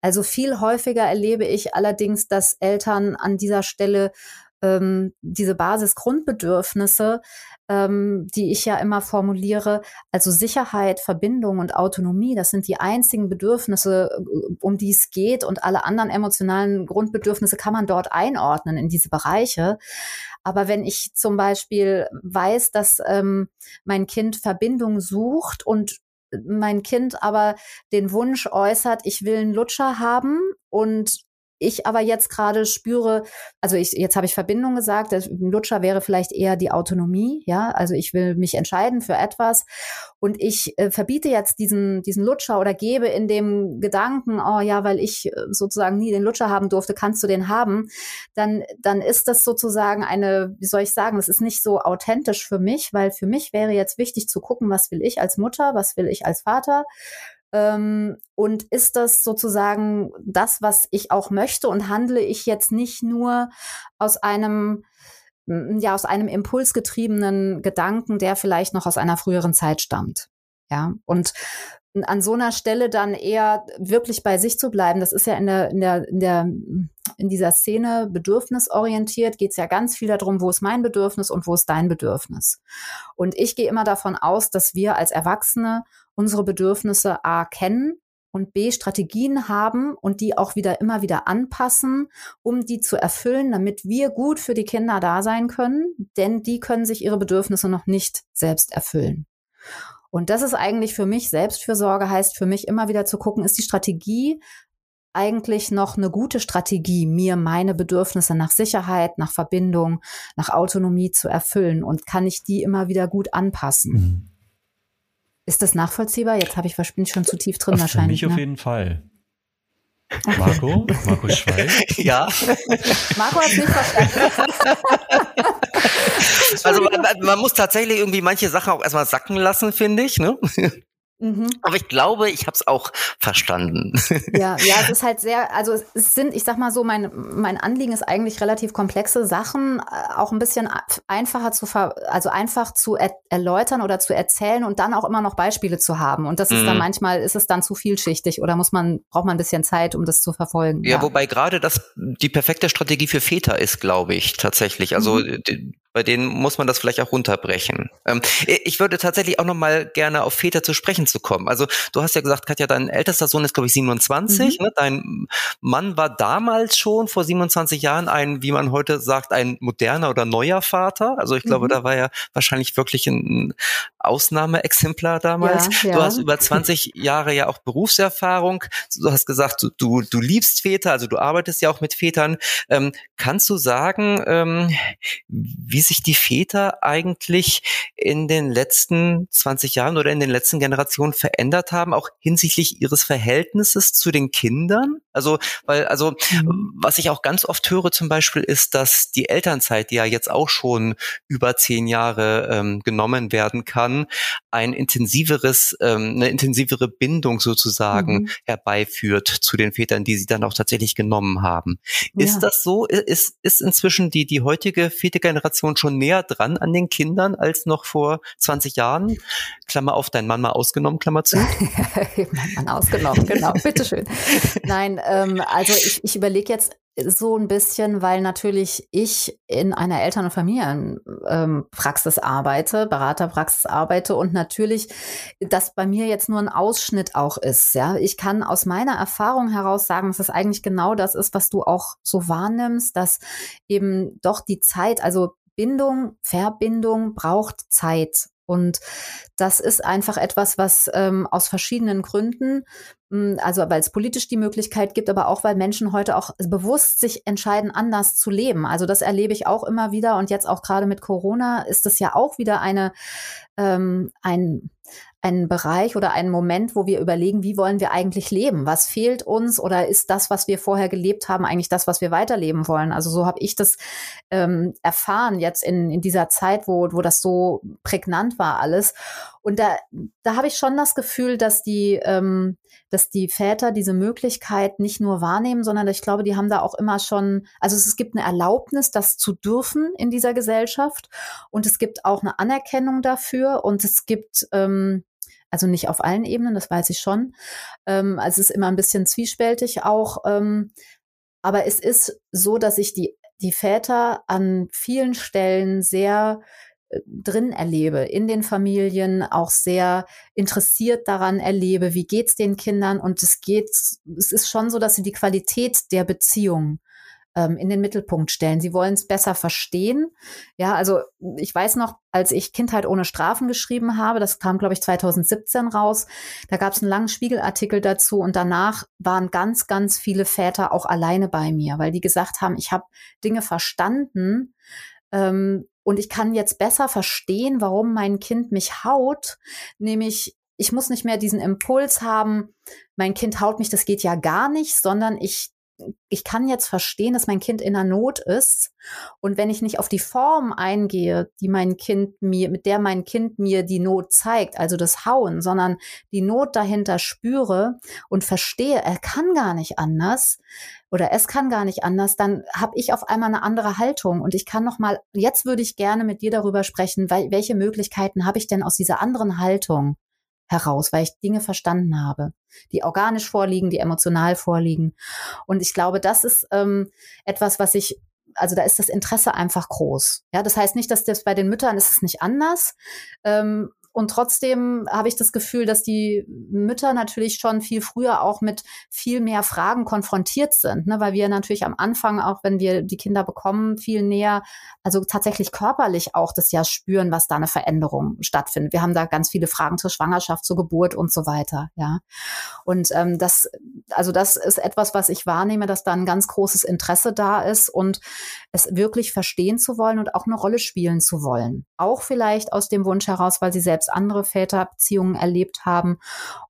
also viel häufiger erlebe ich allerdings, dass Eltern an dieser Stelle ähm, diese Basisgrundbedürfnisse, ähm, die ich ja immer formuliere, also Sicherheit, Verbindung und Autonomie, das sind die einzigen Bedürfnisse, äh, um die es geht und alle anderen emotionalen Grundbedürfnisse kann man dort einordnen in diese Bereiche. Aber wenn ich zum Beispiel weiß, dass ähm, mein Kind Verbindung sucht und mein Kind aber den Wunsch äußert, ich will einen Lutscher haben und ich aber jetzt gerade spüre, also ich, jetzt habe ich Verbindung gesagt, der Lutscher wäre vielleicht eher die Autonomie, ja, also ich will mich entscheiden für etwas. Und ich äh, verbiete jetzt diesen, diesen Lutscher oder gebe in dem Gedanken, oh ja, weil ich äh, sozusagen nie den Lutscher haben durfte, kannst du den haben, dann, dann ist das sozusagen eine, wie soll ich sagen, das ist nicht so authentisch für mich, weil für mich wäre jetzt wichtig zu gucken, was will ich als Mutter, was will ich als Vater, und ist das sozusagen das, was ich auch möchte und handle ich jetzt nicht nur aus einem ja aus einem impulsgetriebenen Gedanken, der vielleicht noch aus einer früheren Zeit stammt. Ja, und an so einer Stelle dann eher wirklich bei sich zu bleiben, das ist ja in der, in der, in der, in dieser Szene bedürfnisorientiert, geht es ja ganz viel darum, wo ist mein Bedürfnis und wo ist dein Bedürfnis. Und ich gehe immer davon aus, dass wir als Erwachsene unsere Bedürfnisse A kennen und B Strategien haben und die auch wieder immer wieder anpassen, um die zu erfüllen, damit wir gut für die Kinder da sein können, denn die können sich ihre Bedürfnisse noch nicht selbst erfüllen. Und das ist eigentlich für mich Selbstfürsorge heißt für mich immer wieder zu gucken, ist die Strategie eigentlich noch eine gute Strategie, mir meine Bedürfnisse nach Sicherheit, nach Verbindung, nach Autonomie zu erfüllen? Und kann ich die immer wieder gut anpassen? Mhm. Ist das nachvollziehbar? Jetzt habe ich bin schon zu tief drin Für wahrscheinlich. Für mich ne? auf jeden Fall. Marco? Marco Schweig? Ja. Marco hat nicht verstanden. also man, man, muss tatsächlich irgendwie manche Sachen auch erstmal sacken lassen, finde ich. Ne? Mhm. Aber ich glaube, ich habe es auch verstanden. Ja, ja, es ist halt sehr, also es sind, ich sag mal so, mein, mein Anliegen ist eigentlich relativ komplexe Sachen, äh, auch ein bisschen einfacher zu, ver, also einfach zu er, erläutern oder zu erzählen und dann auch immer noch Beispiele zu haben. Und das ist mhm. dann manchmal, ist es dann zu vielschichtig oder muss man, braucht man ein bisschen Zeit, um das zu verfolgen. Ja, ja. wobei gerade das die perfekte Strategie für Väter ist, glaube ich, tatsächlich. Also mhm. bei denen muss man das vielleicht auch runterbrechen. Ähm, ich würde tatsächlich auch noch mal gerne auf Väter zu sprechen zu kommen. Also du hast ja gesagt, Katja, dein ältester Sohn ist, glaube ich, 27. Mhm. Ne? Dein Mann war damals schon vor 27 Jahren ein, wie man heute sagt, ein moderner oder neuer Vater. Also ich glaube, mhm. da war er wahrscheinlich wirklich ein Ausnahmeexemplar damals. Ja, ja. Du hast über 20 Jahre ja auch Berufserfahrung. Du hast gesagt, du, du, du liebst Väter, also du arbeitest ja auch mit Vätern. Ähm, kannst du sagen, ähm, wie sich die Väter eigentlich in den letzten 20 Jahren oder in den letzten Generationen Generation verändert haben, auch hinsichtlich ihres Verhältnisses zu den Kindern? Also, weil, also, mhm. was ich auch ganz oft höre zum Beispiel ist, dass die Elternzeit, die ja jetzt auch schon über zehn Jahre ähm, genommen werden kann, ein intensiveres, ähm, eine intensivere Bindung sozusagen mhm. herbeiführt zu den Vätern, die sie dann auch tatsächlich genommen haben. Ja. Ist das so? Ist, ist inzwischen die, die heutige Vätergeneration schon näher dran an den Kindern als noch vor 20 Jahren? Klammer auf, dein Mann mal ausgenommen, Klammer zu. Mann ausgenommen, genau, bitteschön. Nein, ähm, also ich, ich überlege jetzt so ein bisschen, weil natürlich ich in einer Eltern- und Familienpraxis ähm, arbeite, Beraterpraxis arbeite und natürlich das bei mir jetzt nur ein Ausschnitt auch ist. Ja, ich kann aus meiner Erfahrung heraus sagen, dass es eigentlich genau das ist, was du auch so wahrnimmst, dass eben doch die Zeit, also Bindung, Verbindung braucht Zeit. Und das ist einfach etwas, was ähm, aus verschiedenen Gründen, mh, hm, also weil es politisch die Möglichkeit gibt, aber auch weil Menschen heute auch bewusst sich entscheiden, anders zu leben. Also das erlebe ich auch immer wieder und jetzt auch gerade mit Corona ist es ja auch wieder eine ähm, ein einen Bereich oder einen Moment, wo wir überlegen, wie wollen wir eigentlich leben? Was fehlt uns oder ist das, was wir vorher gelebt haben, eigentlich das, was wir weiterleben wollen? Also so habe ich das ähm, erfahren jetzt in, in dieser Zeit, wo, wo das so prägnant war alles. Und da, da habe ich schon das Gefühl, dass die, ähm, dass die Väter diese Möglichkeit nicht nur wahrnehmen, sondern ich glaube, die haben da auch immer schon, also es, es gibt eine Erlaubnis, das zu dürfen in dieser Gesellschaft und es gibt auch eine Anerkennung dafür und es gibt ähm, also nicht auf allen Ebenen, das weiß ich schon. Ähm, also es ist immer ein bisschen zwiespältig auch. Ähm, aber es ist so, dass ich die, die Väter an vielen Stellen sehr äh, drin erlebe, in den Familien auch sehr interessiert daran erlebe, wie geht's den Kindern und es geht, es ist schon so, dass sie die Qualität der Beziehung ähm, in den Mittelpunkt stellen. Sie wollen es besser verstehen. Ja, also ich weiß noch, als ich Kindheit ohne Strafen geschrieben habe, das kam, glaube ich, 2017 raus, da gab es einen langen Spiegelartikel dazu und danach waren ganz, ganz viele Väter auch alleine bei mir, weil die gesagt haben, ich habe Dinge verstanden, ähm, und ich kann jetzt besser verstehen, warum mein Kind mich haut, nämlich ich muss nicht mehr diesen Impuls haben, mein Kind haut mich, das geht ja gar nicht, sondern ich ich kann jetzt verstehen, dass mein Kind in der Not ist. Und wenn ich nicht auf die Form eingehe, die mein Kind mir, mit der mein Kind mir die Not zeigt, also das Hauen, sondern die Not dahinter spüre und verstehe, er kann gar nicht anders oder es kann gar nicht anders, dann habe ich auf einmal eine andere Haltung und ich kann noch mal, jetzt würde ich gerne mit dir darüber sprechen, welche Möglichkeiten habe ich denn aus dieser anderen Haltung? Heraus, weil ich Dinge verstanden habe, die organisch vorliegen, die emotional vorliegen. Und ich glaube, das ist ähm, etwas, was ich also da ist das Interesse einfach groß. Ja, das heißt nicht, dass das bei den Müttern ist es nicht anders. Ähm, und trotzdem habe ich das Gefühl, dass die Mütter natürlich schon viel früher auch mit viel mehr Fragen konfrontiert sind, ne? weil wir natürlich am Anfang, auch wenn wir die Kinder bekommen, viel näher, also tatsächlich körperlich auch das ja spüren, was da eine Veränderung stattfindet. Wir haben da ganz viele Fragen zur Schwangerschaft, zur Geburt und so weiter, ja. Und ähm, das, also das ist etwas, was ich wahrnehme, dass da ein ganz großes Interesse da ist und es wirklich verstehen zu wollen und auch eine Rolle spielen zu wollen. Auch vielleicht aus dem Wunsch heraus, weil sie selbst andere Väterbeziehungen erlebt haben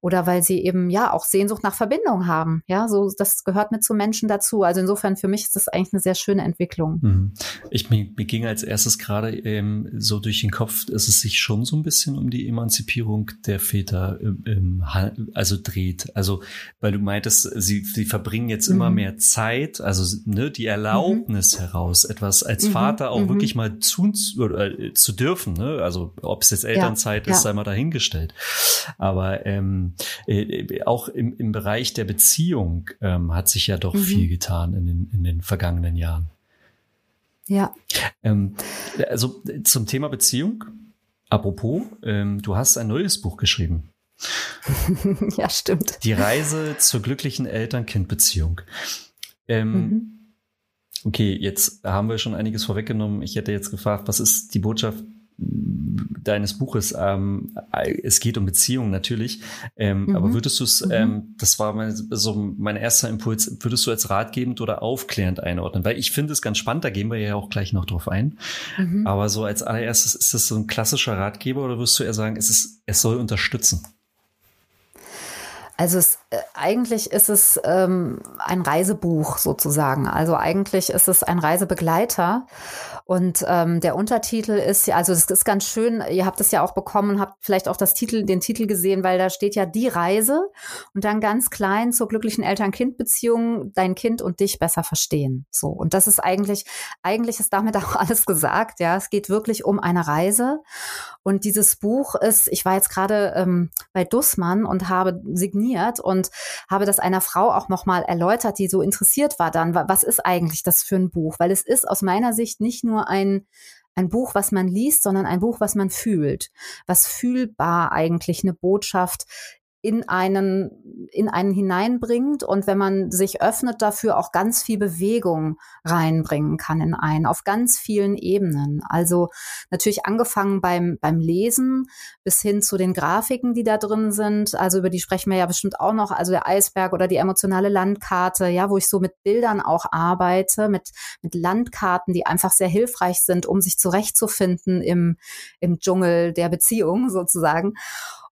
oder weil sie eben ja auch Sehnsucht nach Verbindung haben. Ja, so das gehört mit zu Menschen dazu. Also insofern für mich ist das eigentlich eine sehr schöne Entwicklung. Mhm. Ich mir, mir ging als erstes gerade ähm, so durch den Kopf, dass es sich schon so ein bisschen um die Emanzipierung der Väter im, im, also dreht. Also weil du meintest, sie, sie verbringen jetzt mhm. immer mehr Zeit, also ne, die Erlaubnis mhm. heraus, etwas als mhm. Vater auch mhm. wirklich mal zu, äh, zu dürfen. Ne? Also ob es jetzt Elternzeit ja, ist, ja. sei mal dahingestellt. Aber ähm, äh, auch im, im Bereich der Beziehung ähm, hat sich ja doch mhm. viel getan in den, in den vergangenen Jahren. Ja. Ähm, also zum Thema Beziehung. Apropos, ähm, du hast ein neues Buch geschrieben. ja, stimmt. Die Reise zur glücklichen Eltern-Kind-Beziehung. Ähm, mhm. Okay, jetzt haben wir schon einiges vorweggenommen. Ich hätte jetzt gefragt, was ist die Botschaft deines Buches. Ähm, es geht um Beziehungen natürlich, ähm, mhm. aber würdest du es, mhm. ähm, das war mein, so mein erster Impuls, würdest du als ratgebend oder aufklärend einordnen? Weil ich finde es ganz spannend, da gehen wir ja auch gleich noch drauf ein. Mhm. Aber so als allererstes, ist das so ein klassischer Ratgeber oder wirst du eher sagen, es, ist, es soll unterstützen? Also es, äh, eigentlich ist es ähm, ein Reisebuch sozusagen. Also eigentlich ist es ein Reisebegleiter. Und ähm, der Untertitel ist ja, also es ist ganz schön, ihr habt es ja auch bekommen, habt vielleicht auch das Titel, den Titel gesehen, weil da steht ja die Reise und dann ganz klein zur glücklichen Eltern-Kind-Beziehung, dein Kind und dich besser verstehen. So. Und das ist eigentlich, eigentlich ist damit auch alles gesagt. Ja, es geht wirklich um eine Reise. Und dieses Buch ist, ich war jetzt gerade ähm, bei Dussmann und habe signiert und habe das einer Frau auch nochmal erläutert, die so interessiert war dann, was ist eigentlich das für ein Buch? Weil es ist aus meiner Sicht nicht nur nur ein, ein Buch, was man liest, sondern ein Buch, was man fühlt, was fühlbar eigentlich eine Botschaft in einen, in einen hineinbringt und wenn man sich öffnet dafür auch ganz viel Bewegung reinbringen kann in einen, auf ganz vielen Ebenen. Also natürlich angefangen beim, beim Lesen bis hin zu den Grafiken, die da drin sind. Also über die sprechen wir ja bestimmt auch noch. Also der Eisberg oder die emotionale Landkarte, ja, wo ich so mit Bildern auch arbeite, mit, mit Landkarten, die einfach sehr hilfreich sind, um sich zurechtzufinden im, im Dschungel der Beziehung sozusagen.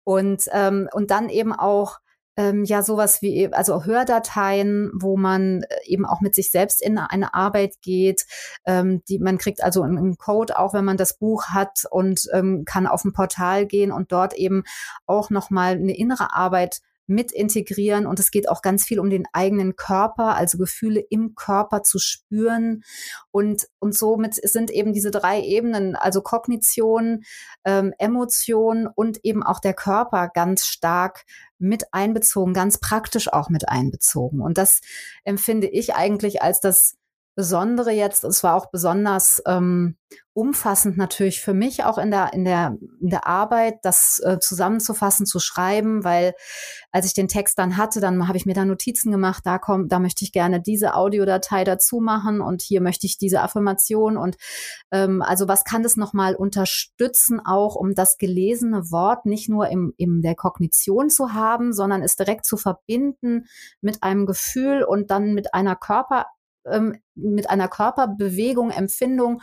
Und, ähm, und dann eben auch ähm, ja sowas wie also Hördateien, wo man äh, eben auch mit sich selbst in eine Arbeit geht. Ähm, die man kriegt also einen Code auch, wenn man das Buch hat und ähm, kann auf ein Portal gehen und dort eben auch noch mal eine innere Arbeit mit integrieren. Und es geht auch ganz viel um den eigenen Körper, also Gefühle im Körper zu spüren. Und, und somit sind eben diese drei Ebenen, also Kognition, ähm, Emotion und eben auch der Körper ganz stark mit einbezogen, ganz praktisch auch mit einbezogen. Und das empfinde ich eigentlich als das Besondere jetzt, es war auch besonders ähm, umfassend natürlich für mich auch in der in der in der Arbeit, das äh, zusammenzufassen, zu schreiben, weil als ich den Text dann hatte, dann habe ich mir da Notizen gemacht. Da kommt, da möchte ich gerne diese Audiodatei dazu machen und hier möchte ich diese Affirmation und ähm, also was kann das nochmal unterstützen, auch um das gelesene Wort nicht nur im im der Kognition zu haben, sondern es direkt zu verbinden mit einem Gefühl und dann mit einer Körper ähm, mit einer Körperbewegung, Empfindung,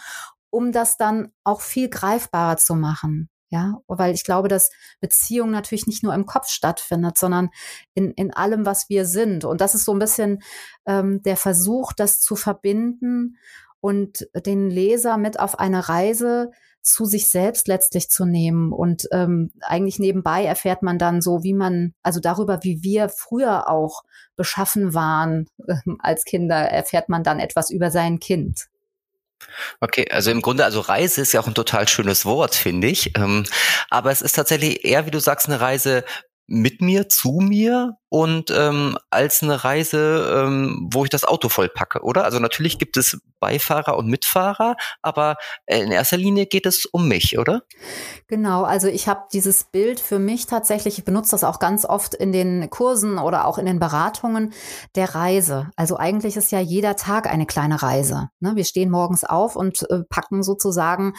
um das dann auch viel greifbarer zu machen. Ja, weil ich glaube, dass Beziehung natürlich nicht nur im Kopf stattfindet, sondern in, in allem, was wir sind. Und das ist so ein bisschen ähm, der Versuch, das zu verbinden und den Leser mit auf eine Reise zu sich selbst letztlich zu nehmen. Und ähm, eigentlich nebenbei erfährt man dann so, wie man, also darüber, wie wir früher auch beschaffen waren äh, als Kinder, erfährt man dann etwas über sein Kind. Okay, also im Grunde, also Reise ist ja auch ein total schönes Wort, finde ich. Ähm, aber es ist tatsächlich eher, wie du sagst, eine Reise mit mir, zu mir und ähm, als eine Reise, ähm, wo ich das Auto vollpacke, oder? Also natürlich gibt es Beifahrer und Mitfahrer, aber in erster Linie geht es um mich, oder? Genau, also ich habe dieses Bild für mich tatsächlich, ich benutze das auch ganz oft in den Kursen oder auch in den Beratungen der Reise. Also eigentlich ist ja jeder Tag eine kleine Reise. Ne? Wir stehen morgens auf und äh, packen sozusagen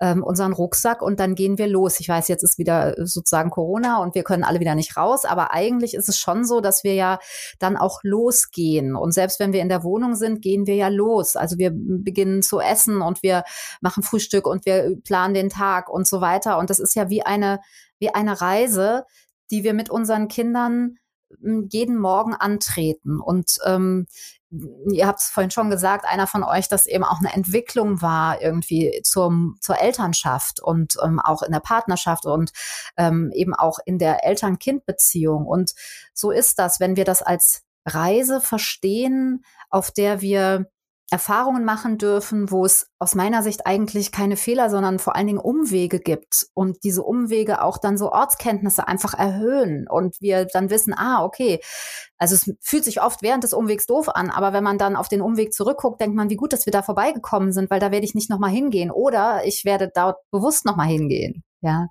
ähm, unseren Rucksack und dann gehen wir los. Ich weiß, jetzt ist wieder äh, sozusagen Corona und wir können alle wieder nicht raus, aber eigentlich ist es schon so, dass wir ja dann auch losgehen. Und selbst wenn wir in der Wohnung sind, gehen wir ja los. Also wir beginnen zu essen und wir machen Frühstück und wir planen den Tag und so weiter. Und das ist ja wie eine, wie eine Reise, die wir mit unseren Kindern hm, jeden Morgen antreten. Und ähm, ihr habt es vorhin schon gesagt, einer von euch, dass eben auch eine Entwicklung war irgendwie zum, zur Elternschaft und ähm, auch in der Partnerschaft und ähm, eben auch in der Eltern-Kind-Beziehung. Und so ist das, wenn wir das als Reise verstehen, auf der wir Erfahrungen machen dürfen, wo es aus meiner Sicht eigentlich keine Fehler, sondern vor allen Dingen Umwege gibt und diese Umwege auch dann so Ortskenntnisse einfach erhöhen und wir dann wissen, ah, okay, also es fühlt sich oft während des Umwegs doof an, aber wenn man dann auf den Umweg zurückguckt, denkt man, wie gut, dass wir da vorbeigekommen sind, weil da werde ich nicht nochmal hingehen oder ich werde dort bewusst nochmal hingehen, ja.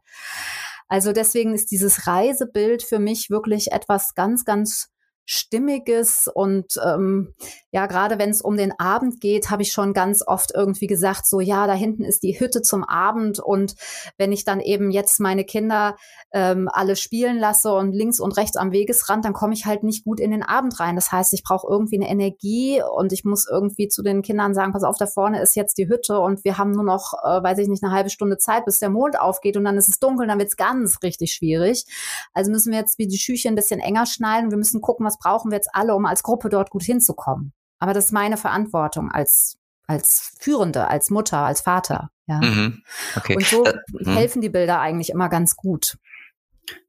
Also deswegen ist dieses Reisebild für mich wirklich etwas ganz, ganz Stimmiges und ähm, ja, gerade wenn es um den Abend geht, habe ich schon ganz oft irgendwie gesagt, so ja, da hinten ist die Hütte zum Abend und wenn ich dann eben jetzt meine Kinder ähm, alle spielen lasse und links und rechts am Wegesrand, dann komme ich halt nicht gut in den Abend rein. Das heißt, ich brauche irgendwie eine Energie und ich muss irgendwie zu den Kindern sagen, pass auf, da vorne ist jetzt die Hütte und wir haben nur noch, äh, weiß ich nicht, eine halbe Stunde Zeit, bis der Mond aufgeht und dann ist es dunkel, dann wird es ganz richtig schwierig. Also müssen wir jetzt wie die Schüche ein bisschen enger schneiden. Wir müssen gucken, was brauchen wir jetzt alle, um als Gruppe dort gut hinzukommen. Aber das ist meine Verantwortung als als Führende, als Mutter, als Vater. Ja. Mhm. Okay. Und so äh, helfen die Bilder eigentlich immer ganz gut.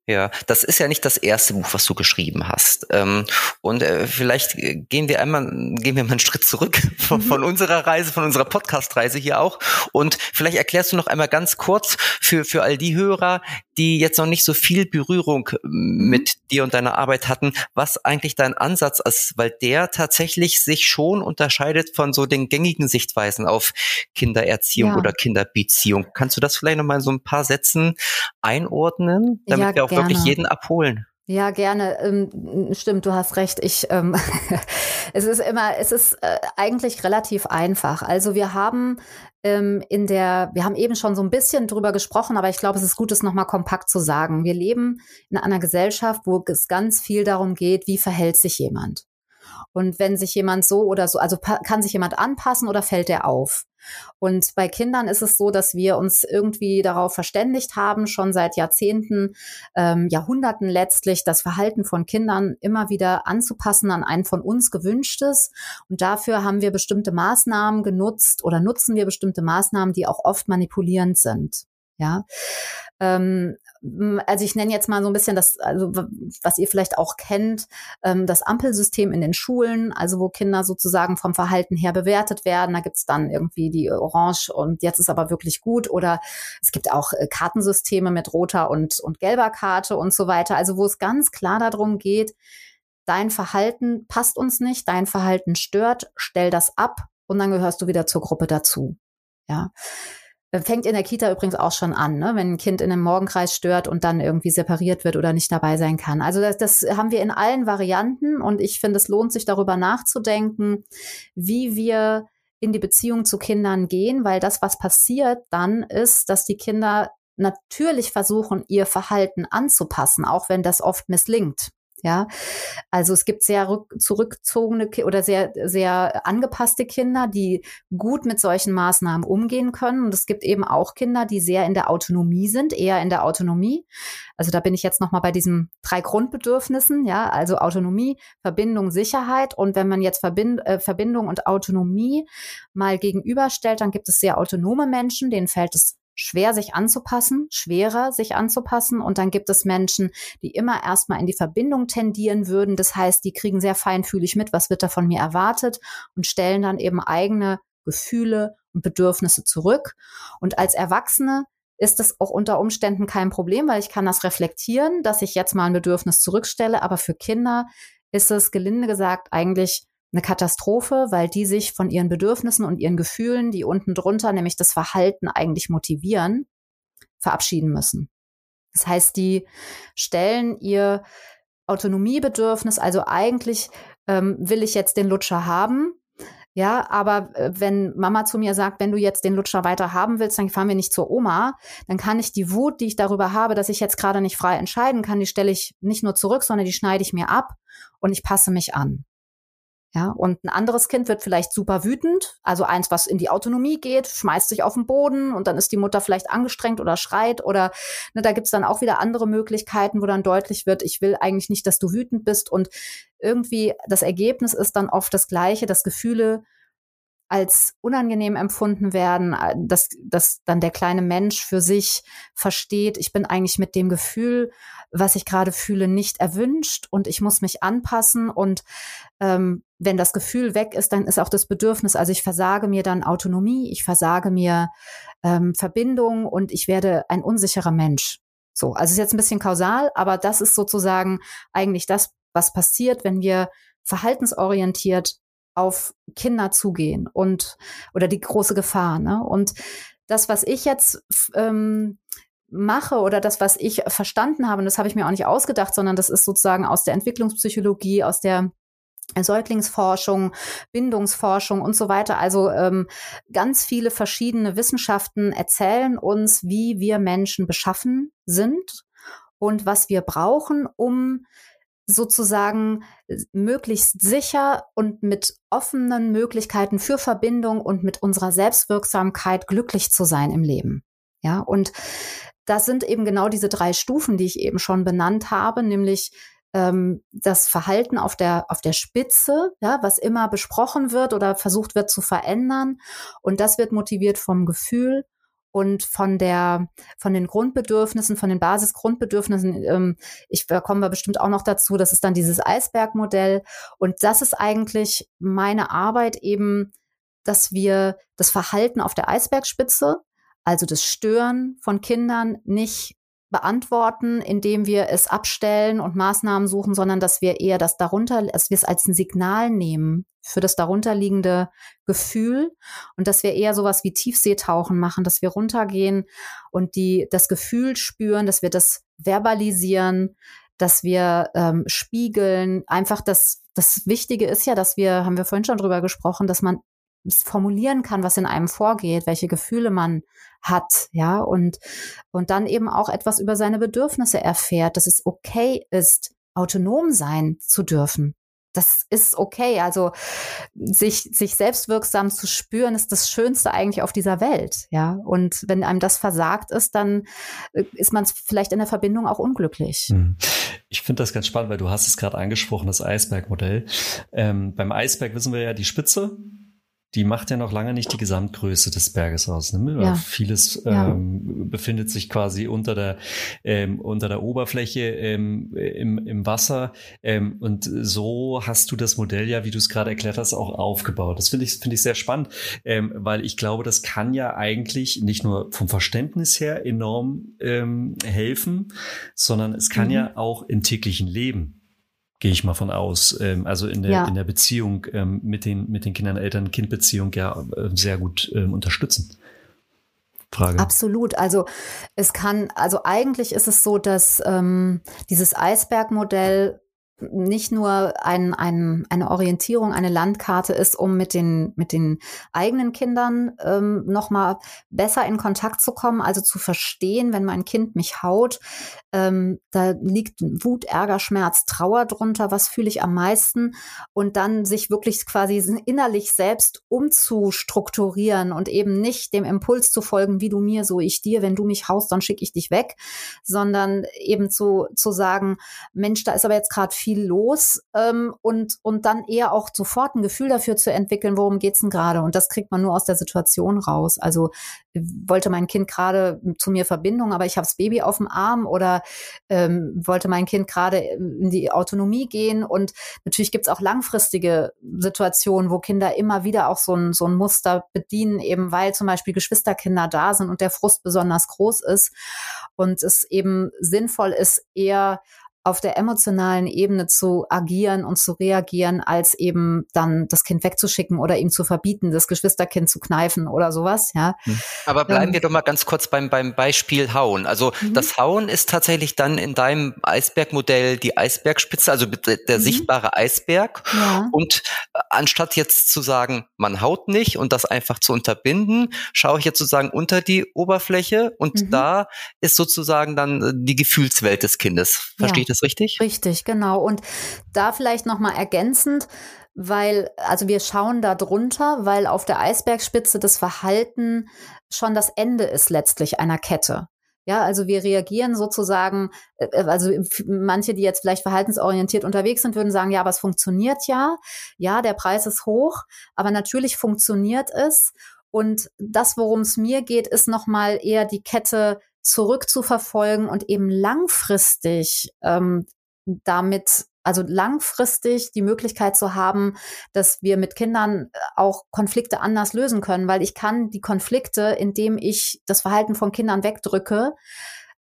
Ja, das ist ja nicht das erste Buch, was du geschrieben hast. Ähm, und äh, vielleicht gehen wir einmal, gehen wir mal einen Schritt zurück von, mhm. von unserer Reise, von unserer Podcast-Reise hier auch. Und vielleicht erklärst du noch einmal ganz kurz für, für all die Hörer, die jetzt noch nicht so viel Berührung mhm. mit dir und deiner Arbeit hatten, was eigentlich dein Ansatz ist, weil der tatsächlich sich schon unterscheidet von so den gängigen Sichtweisen auf Kindererziehung ja. oder Kinderbeziehung. Kannst du das vielleicht noch mal so ein paar Sätzen einordnen, damit ja, wir auch wirklich jeden abholen. Ja, gerne. Ähm, stimmt, du hast recht. Ich, ähm, es ist immer, es ist äh, eigentlich relativ einfach. Also wir haben ähm, in der, wir haben eben schon so ein bisschen drüber gesprochen, aber ich glaube, es ist gut, es nochmal kompakt zu sagen. Wir leben in einer Gesellschaft, wo es ganz viel darum geht, wie verhält sich jemand. Und wenn sich jemand so oder so, also kann sich jemand anpassen oder fällt er auf? Und bei Kindern ist es so, dass wir uns irgendwie darauf verständigt haben, schon seit Jahrzehnten, ähm, Jahrhunderten letztlich, das Verhalten von Kindern immer wieder anzupassen an ein von uns gewünschtes. Und dafür haben wir bestimmte Maßnahmen genutzt oder nutzen wir bestimmte Maßnahmen, die auch oft manipulierend sind. Ja, ähm, also ich nenne jetzt mal so ein bisschen das, also was ihr vielleicht auch kennt, ähm, das Ampelsystem in den Schulen, also wo Kinder sozusagen vom Verhalten her bewertet werden. Da gibt's dann irgendwie die Orange und jetzt ist aber wirklich gut. Oder es gibt auch äh, Kartensysteme mit roter und, und gelber Karte und so weiter. Also wo es ganz klar darum geht, dein Verhalten passt uns nicht, dein Verhalten stört, stell das ab und dann gehörst du wieder zur Gruppe dazu. Ja. Fängt in der Kita übrigens auch schon an, ne? wenn ein Kind in einem Morgenkreis stört und dann irgendwie separiert wird oder nicht dabei sein kann. Also das, das haben wir in allen Varianten und ich finde, es lohnt sich darüber nachzudenken, wie wir in die Beziehung zu Kindern gehen, weil das, was passiert dann, ist, dass die Kinder natürlich versuchen, ihr Verhalten anzupassen, auch wenn das oft misslingt. Ja, also es gibt sehr zurückzogene oder sehr, sehr angepasste Kinder, die gut mit solchen Maßnahmen umgehen können. Und es gibt eben auch Kinder, die sehr in der Autonomie sind, eher in der Autonomie. Also da bin ich jetzt nochmal bei diesen drei Grundbedürfnissen, ja, also Autonomie, Verbindung, Sicherheit. Und wenn man jetzt Verbind, äh, Verbindung und Autonomie mal gegenüberstellt, dann gibt es sehr autonome Menschen, denen fällt es schwer sich anzupassen, schwerer sich anzupassen. Und dann gibt es Menschen, die immer erstmal in die Verbindung tendieren würden. Das heißt, die kriegen sehr feinfühlig mit, was wird da von mir erwartet und stellen dann eben eigene Gefühle und Bedürfnisse zurück. Und als Erwachsene ist es auch unter Umständen kein Problem, weil ich kann das reflektieren, dass ich jetzt mal ein Bedürfnis zurückstelle. Aber für Kinder ist es gelinde gesagt eigentlich eine Katastrophe, weil die sich von ihren Bedürfnissen und ihren Gefühlen, die unten drunter, nämlich das Verhalten eigentlich motivieren, verabschieden müssen. Das heißt, die stellen ihr Autonomiebedürfnis, also eigentlich ähm, will ich jetzt den Lutscher haben, ja, aber äh, wenn Mama zu mir sagt, wenn du jetzt den Lutscher weiter haben willst, dann fahren wir nicht zur Oma, dann kann ich die Wut, die ich darüber habe, dass ich jetzt gerade nicht frei entscheiden kann, die stelle ich nicht nur zurück, sondern die schneide ich mir ab und ich passe mich an. Ja, und ein anderes Kind wird vielleicht super wütend, also eins, was in die Autonomie geht, schmeißt sich auf den Boden und dann ist die Mutter vielleicht angestrengt oder schreit oder ne, da gibt's dann auch wieder andere Möglichkeiten, wo dann deutlich wird, ich will eigentlich nicht, dass du wütend bist. Und irgendwie das Ergebnis ist dann oft das gleiche, dass Gefühle als unangenehm empfunden werden, äh, dass, dass dann der kleine Mensch für sich versteht, ich bin eigentlich mit dem Gefühl, was ich gerade fühle, nicht erwünscht und ich muss mich anpassen. Und ähm, wenn das Gefühl weg ist, dann ist auch das Bedürfnis, also ich versage mir dann Autonomie, ich versage mir ähm, Verbindung und ich werde ein unsicherer Mensch. So, also es ist jetzt ein bisschen kausal, aber das ist sozusagen eigentlich das, was passiert, wenn wir verhaltensorientiert auf Kinder zugehen und oder die große Gefahr. Ne? Und das, was ich jetzt ähm, mache oder das, was ich verstanden habe, und das habe ich mir auch nicht ausgedacht, sondern das ist sozusagen aus der Entwicklungspsychologie, aus der Säuglingsforschung, Bindungsforschung und so weiter. Also ähm, ganz viele verschiedene Wissenschaften erzählen uns, wie wir Menschen beschaffen sind und was wir brauchen, um sozusagen äh, möglichst sicher und mit offenen Möglichkeiten für Verbindung und mit unserer Selbstwirksamkeit glücklich zu sein im Leben. Ja, und das sind eben genau diese drei Stufen, die ich eben schon benannt habe, nämlich ähm, das Verhalten auf der, auf der Spitze, ja, was immer besprochen wird oder versucht wird zu verändern. Und das wird motiviert vom Gefühl und von der von den Grundbedürfnissen, von den Basisgrundbedürfnissen, ähm, ich da kommen wir bestimmt auch noch dazu, das ist dann dieses Eisbergmodell. Und das ist eigentlich meine Arbeit eben, dass wir das Verhalten auf der Eisbergspitze, also das Stören von Kindern nicht beantworten, indem wir es abstellen und Maßnahmen suchen, sondern dass wir eher das darunter, dass wir es als ein Signal nehmen für das darunterliegende Gefühl und dass wir eher sowas wie Tiefseetauchen machen, dass wir runtergehen und die das Gefühl spüren, dass wir das verbalisieren, dass wir ähm, spiegeln. Einfach das das Wichtige ist ja, dass wir, haben wir vorhin schon drüber gesprochen, dass man formulieren kann, was in einem vorgeht, welche Gefühle man hat, ja, und, und dann eben auch etwas über seine Bedürfnisse erfährt, dass es okay ist, autonom sein zu dürfen. Das ist okay. Also sich, sich selbstwirksam zu spüren, ist das Schönste eigentlich auf dieser Welt. Ja. Und wenn einem das versagt ist, dann äh, ist man vielleicht in der Verbindung auch unglücklich. Hm. Ich finde das ganz spannend, weil du hast es gerade angesprochen, das Eisbergmodell. Ähm, beim Eisberg wissen wir ja die Spitze, die macht ja noch lange nicht die Gesamtgröße des Berges aus. Ne? Ja. Vieles ähm, ja. befindet sich quasi unter der ähm, unter der Oberfläche ähm, im, im Wasser. Ähm, und so hast du das Modell ja, wie du es gerade erklärt hast, auch aufgebaut. Das finde ich finde ich sehr spannend, ähm, weil ich glaube, das kann ja eigentlich nicht nur vom Verständnis her enorm ähm, helfen, sondern es kann mhm. ja auch im täglichen Leben gehe ich mal von aus. Ähm, also in der, ja. in der Beziehung ähm, mit, den, mit den Kindern, Eltern-Kind-Beziehung ja äh, sehr gut ähm, unterstützen. Frage. Absolut. Also es kann, also eigentlich ist es so, dass ähm, dieses Eisbergmodell nicht nur ein, ein, eine Orientierung, eine Landkarte ist, um mit den, mit den eigenen Kindern ähm, nochmal besser in Kontakt zu kommen, also zu verstehen, wenn mein Kind mich haut, ähm, da liegt Wut, Ärger, Schmerz, Trauer drunter, was fühle ich am meisten? Und dann sich wirklich quasi innerlich selbst umzustrukturieren und eben nicht dem Impuls zu folgen, wie du mir, so ich dir, wenn du mich haust, dann schicke ich dich weg, sondern eben zu, zu sagen, Mensch, da ist aber jetzt gerade viel viel los ähm, und, und dann eher auch sofort ein Gefühl dafür zu entwickeln, worum geht's denn gerade. Und das kriegt man nur aus der Situation raus. Also wollte mein Kind gerade zu mir Verbindung, aber ich habe das Baby auf dem Arm oder ähm, wollte mein Kind gerade in die Autonomie gehen. Und natürlich gibt's auch langfristige Situationen, wo Kinder immer wieder auch so ein, so ein Muster bedienen, eben weil zum Beispiel Geschwisterkinder da sind und der Frust besonders groß ist und es eben sinnvoll ist, eher auf der emotionalen Ebene zu agieren und zu reagieren, als eben dann das Kind wegzuschicken oder ihm zu verbieten, das Geschwisterkind zu kneifen oder sowas, ja. Hm. Aber bleiben ähm, wir doch mal ganz kurz beim, beim Beispiel Hauen. Also mhm. das Hauen ist tatsächlich dann in deinem Eisbergmodell die Eisbergspitze, also der mhm. sichtbare Eisberg. Ja. Und äh, anstatt jetzt zu sagen, man haut nicht und das einfach zu unterbinden, schaue ich jetzt sozusagen unter die Oberfläche und mhm. da ist sozusagen dann äh, die Gefühlswelt des Kindes. Verstehe ja das richtig? Richtig, genau. Und da vielleicht nochmal ergänzend, weil, also wir schauen da drunter, weil auf der Eisbergspitze das Verhalten schon das Ende ist letztlich einer Kette. Ja, also wir reagieren sozusagen, äh, also manche, die jetzt vielleicht verhaltensorientiert unterwegs sind, würden sagen, ja, aber es funktioniert ja. Ja, der Preis ist hoch, aber natürlich funktioniert es. Und das, worum es mir geht, ist nochmal eher die Kette zurückzuverfolgen und eben langfristig ähm, damit also langfristig die Möglichkeit zu haben, dass wir mit Kindern äh, auch Konflikte anders lösen können, weil ich kann die Konflikte, indem ich das Verhalten von Kindern wegdrücke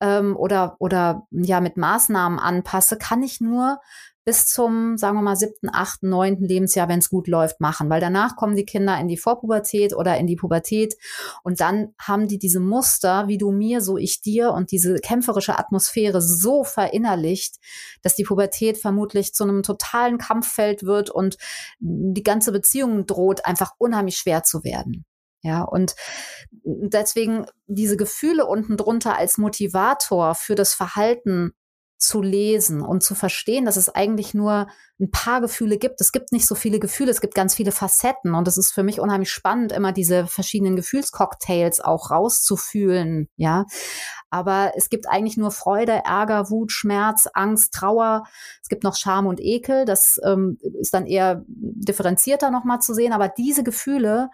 ähm, oder oder ja mit Maßnahmen anpasse, kann ich nur bis zum, sagen wir mal, siebten, achten, neunten Lebensjahr, wenn es gut läuft, machen. Weil danach kommen die Kinder in die Vorpubertät oder in die Pubertät und dann haben die diese Muster, wie du mir, so ich dir und diese kämpferische Atmosphäre so verinnerlicht, dass die Pubertät vermutlich zu einem totalen Kampffeld wird und die ganze Beziehung droht einfach unheimlich schwer zu werden. Ja, und deswegen diese Gefühle unten drunter als Motivator für das Verhalten zu lesen und zu verstehen, dass es eigentlich nur ein paar Gefühle gibt. Es gibt nicht so viele Gefühle, es gibt ganz viele Facetten und es ist für mich unheimlich spannend, immer diese verschiedenen Gefühlscocktails auch rauszufühlen, ja. Aber es gibt eigentlich nur Freude, Ärger, Wut, Schmerz, Angst, Trauer. Es gibt noch Scham und Ekel. Das ähm, ist dann eher differenzierter nochmal zu sehen. Aber diese Gefühle,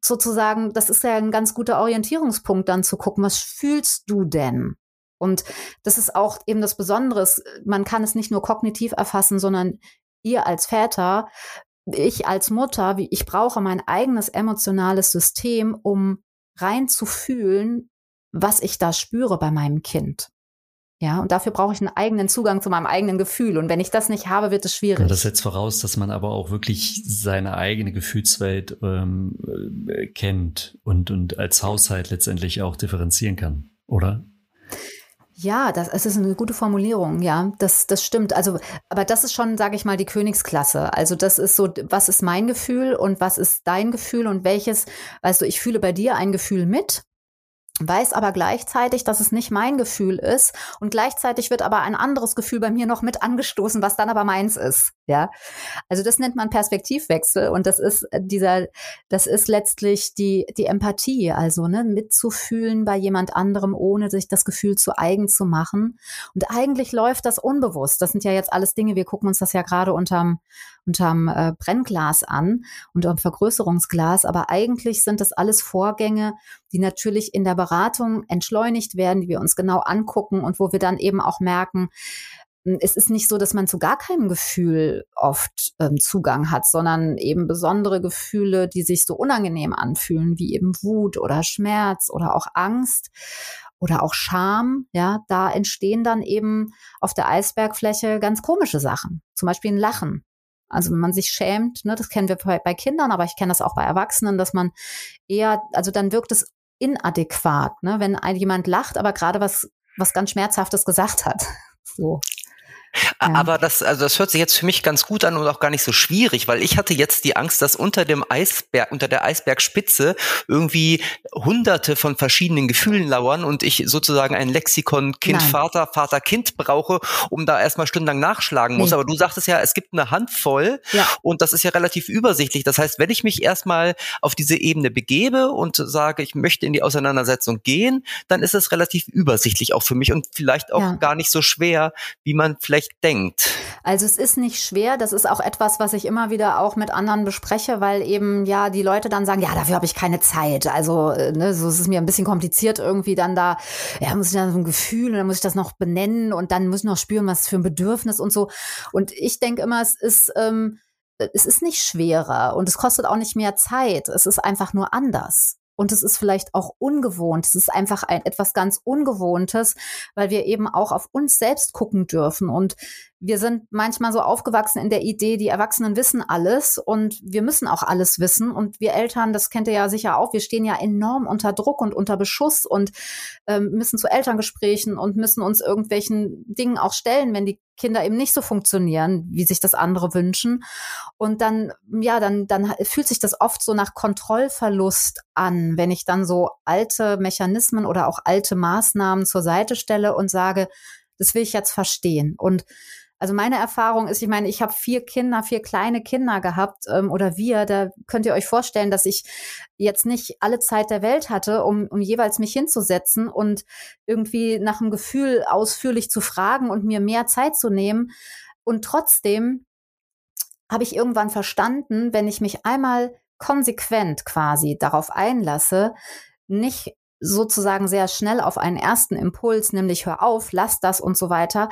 sozusagen, das ist ja ein ganz guter Orientierungspunkt, dann zu gucken, was fühlst du denn? Und das ist auch eben das Besondere. Man kann es nicht nur kognitiv erfassen, sondern ihr als Väter, ich als Mutter, wie ich brauche mein eigenes emotionales System, um rein zu fühlen, was ich da spüre bei meinem Kind. Ja, und dafür brauche ich einen eigenen Zugang zu meinem eigenen Gefühl. Und wenn ich das nicht habe, wird es schwierig. das setzt voraus, dass man aber auch wirklich seine eigene Gefühlswelt ähm, äh, kennt und, und als Haushalt letztendlich auch differenzieren kann, oder? Ja, das, es ist eine gute Formulierung, ja, das, das stimmt. Also, aber das ist schon, sage ich mal, die Königsklasse. Also das ist so, was ist mein Gefühl und was ist dein Gefühl und welches, weißt du, ich fühle bei dir ein Gefühl mit weiß aber gleichzeitig, dass es nicht mein Gefühl ist und gleichzeitig wird aber ein anderes Gefühl bei mir noch mit angestoßen, was dann aber meins ist, ja. Also das nennt man Perspektivwechsel und das ist dieser das ist letztlich die die Empathie, also ne, mitzufühlen bei jemand anderem, ohne sich das Gefühl zu eigen zu machen und eigentlich läuft das unbewusst. Das sind ja jetzt alles Dinge, wir gucken uns das ja gerade unterm unterm äh, Brennglas an, unterm Vergrößerungsglas, aber eigentlich sind das alles Vorgänge, die natürlich in der Beratung entschleunigt werden, die wir uns genau angucken und wo wir dann eben auch merken, hm, es ist nicht so, dass man zu gar keinem Gefühl oft ähm, Zugang hat, sondern eben besondere Gefühle, die sich so unangenehm anfühlen, wie eben Wut oder Schmerz oder auch Angst oder auch Scham. Ja, da entstehen dann eben auf der Eisbergfläche ganz komische Sachen. Zum Beispiel ein Lachen. Also wenn man sich schämt, ne, das kennen wir bei, bei Kindern, aber ich kenne das auch bei Erwachsenen, dass man eher, also dann wirkt es inadäquat, ne, wenn jemand lacht, aber gerade was, was ganz Schmerzhaftes gesagt hat. So. Aber das, also das hört sich jetzt für mich ganz gut an und auch gar nicht so schwierig, weil ich hatte jetzt die Angst, dass unter dem Eisberg, unter der Eisbergspitze irgendwie hunderte von verschiedenen Gefühlen lauern und ich sozusagen ein Lexikon Kind-Vater, Vater-Kind brauche, um da erstmal stundenlang nachschlagen muss. Nee. Aber du sagtest ja, es gibt eine Handvoll ja. und das ist ja relativ übersichtlich. Das heißt, wenn ich mich erstmal auf diese Ebene begebe und sage, ich möchte in die Auseinandersetzung gehen, dann ist es relativ übersichtlich auch für mich und vielleicht auch ja. gar nicht so schwer, wie man vielleicht vielleicht denkt. Also es ist nicht schwer, das ist auch etwas, was ich immer wieder auch mit anderen bespreche, weil eben ja die Leute dann sagen, ja, dafür habe ich keine Zeit. Also äh, ne, so ist es mir ein bisschen kompliziert irgendwie dann da, ja, muss ich dann so ein Gefühl und dann muss ich das noch benennen und dann muss ich noch spüren, was für ein Bedürfnis und so. Und ich denke immer, es ist ähm, es ist nicht schwerer und es kostet auch nicht mehr Zeit. Es ist einfach nur anders. Und es ist vielleicht auch ungewohnt. Es ist einfach ein, etwas ganz Ungewohntes, weil wir eben auch auf uns selbst gucken dürfen. Und wir sind manchmal so aufgewachsen in der Idee, die Erwachsenen wissen alles und wir müssen auch alles wissen. Und wir Eltern, das kennt ihr ja sicher auch, wir stehen ja enorm unter Druck und unter Beschuss und ähm, müssen zu Elterngesprächen und müssen uns irgendwelchen Dingen auch stellen, wenn die Kinder eben nicht so funktionieren, wie sich das andere wünschen. Und dann, ja, dann, dann fühlt sich das oft so nach Kontrollverlust an, wenn ich dann so alte Mechanismen oder auch alte Maßnahmen zur Seite stelle und sage, das will ich jetzt verstehen. Und also meine Erfahrung ist, ich meine, ich habe vier Kinder, vier kleine Kinder gehabt ähm, oder wir. Da könnt ihr euch vorstellen, dass ich jetzt nicht alle Zeit der Welt hatte, um, um jeweils mich hinzusetzen und irgendwie nach einem Gefühl ausführlich zu fragen und mir mehr Zeit zu nehmen. Und trotzdem habe ich irgendwann verstanden, wenn ich mich einmal konsequent quasi darauf einlasse, nicht sozusagen sehr schnell auf einen ersten Impuls, nämlich hör auf, lass das und so weiter,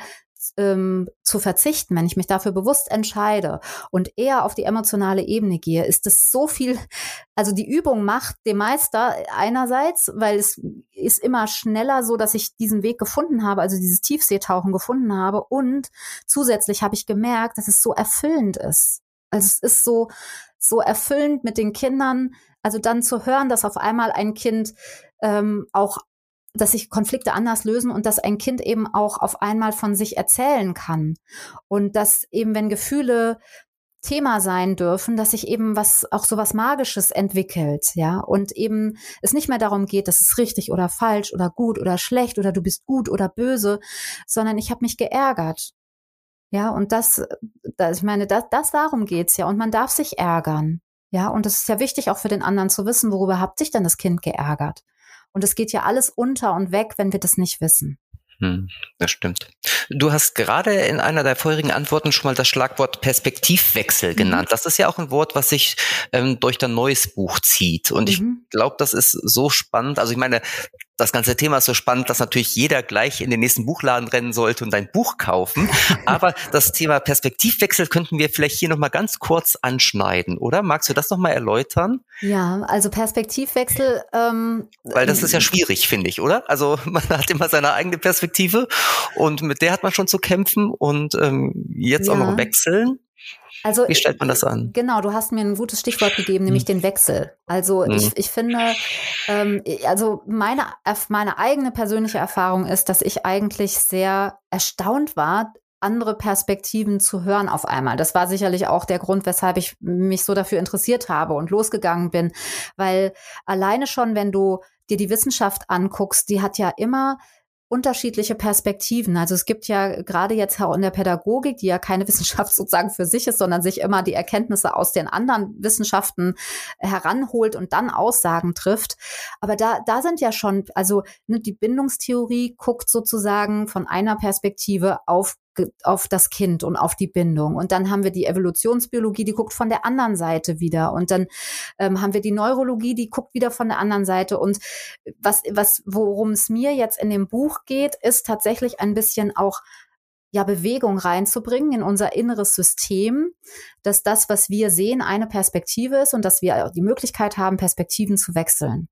ähm, zu verzichten, wenn ich mich dafür bewusst entscheide und eher auf die emotionale Ebene gehe, ist es so viel, also die Übung macht dem Meister einerseits, weil es ist immer schneller so, dass ich diesen Weg gefunden habe, also dieses Tiefseetauchen gefunden habe und zusätzlich habe ich gemerkt, dass es so erfüllend ist. Also es ist so, so erfüllend mit den Kindern, also dann zu hören, dass auf einmal ein Kind ähm, auch dass sich Konflikte anders lösen und dass ein Kind eben auch auf einmal von sich erzählen kann. Und dass eben, wenn Gefühle Thema sein dürfen, dass sich eben was, auch so was Magisches entwickelt, ja, und eben es nicht mehr darum geht, dass es richtig oder falsch oder gut oder schlecht oder du bist gut oder böse, sondern ich habe mich geärgert. Ja, und das, das ich meine, das, das darum geht's ja. Und man darf sich ärgern. Ja, und es ist ja wichtig auch für den anderen zu wissen, worüber hat sich denn das Kind geärgert? Und es geht ja alles unter und weg, wenn wir das nicht wissen. Hm, das stimmt. Du hast gerade in einer der vorherigen Antworten schon mal das Schlagwort Perspektivwechsel mhm. genannt. Das ist ja auch ein Wort, was sich ähm, durch dein neues Buch zieht. Und mhm. ich glaube, das ist so spannend. Also ich meine, das ganze Thema ist so spannend, dass natürlich jeder gleich in den nächsten Buchladen rennen sollte und ein Buch kaufen. Aber das Thema Perspektivwechsel könnten wir vielleicht hier nochmal ganz kurz anschneiden, oder? Magst du das nochmal erläutern? Ja, also Perspektivwechsel. Ähm, Weil das ist ja schwierig, finde ich, oder? Also man hat immer seine eigene Perspektive und mit der hat man schon zu kämpfen und ähm, jetzt ja. auch noch wechseln. Also, Wie stellt man das an? Genau, du hast mir ein gutes Stichwort gegeben, nämlich hm. den Wechsel. Also hm. ich, ich finde, ähm, also meine, meine eigene persönliche Erfahrung ist, dass ich eigentlich sehr erstaunt war, andere Perspektiven zu hören auf einmal. Das war sicherlich auch der Grund, weshalb ich mich so dafür interessiert habe und losgegangen bin. Weil alleine schon, wenn du dir die Wissenschaft anguckst, die hat ja immer unterschiedliche Perspektiven. Also es gibt ja gerade jetzt in der Pädagogik, die ja keine Wissenschaft sozusagen für sich ist, sondern sich immer die Erkenntnisse aus den anderen Wissenschaften heranholt und dann Aussagen trifft. Aber da, da sind ja schon, also ne, die Bindungstheorie guckt sozusagen von einer Perspektive auf auf das Kind und auf die Bindung. Und dann haben wir die Evolutionsbiologie, die guckt von der anderen Seite wieder. Und dann ähm, haben wir die Neurologie, die guckt wieder von der anderen Seite. Und was, was, worum es mir jetzt in dem Buch geht, ist tatsächlich ein bisschen auch ja, Bewegung reinzubringen in unser inneres System, dass das, was wir sehen, eine Perspektive ist und dass wir die Möglichkeit haben, Perspektiven zu wechseln.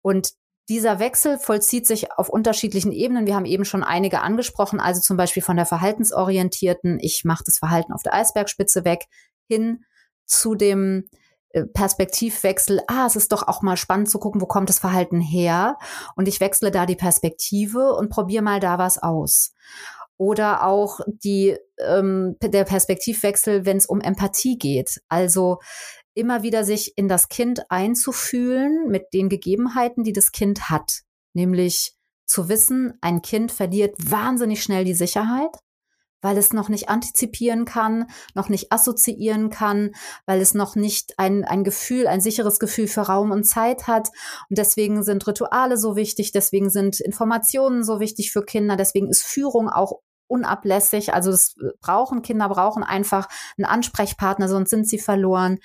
Und dieser Wechsel vollzieht sich auf unterschiedlichen Ebenen. Wir haben eben schon einige angesprochen, also zum Beispiel von der verhaltensorientierten, ich mache das Verhalten auf der Eisbergspitze weg, hin zu dem äh, Perspektivwechsel, ah, es ist doch auch mal spannend zu gucken, wo kommt das Verhalten her? Und ich wechsle da die Perspektive und probiere mal da was aus. Oder auch die, ähm, der Perspektivwechsel, wenn es um Empathie geht. Also immer wieder sich in das Kind einzufühlen mit den Gegebenheiten, die das Kind hat. Nämlich zu wissen, ein Kind verliert wahnsinnig schnell die Sicherheit, weil es noch nicht antizipieren kann, noch nicht assoziieren kann, weil es noch nicht ein, ein Gefühl, ein sicheres Gefühl für Raum und Zeit hat. Und deswegen sind Rituale so wichtig, deswegen sind Informationen so wichtig für Kinder, deswegen ist Führung auch unablässig. Also das brauchen Kinder brauchen einfach einen Ansprechpartner, sonst sind sie verloren.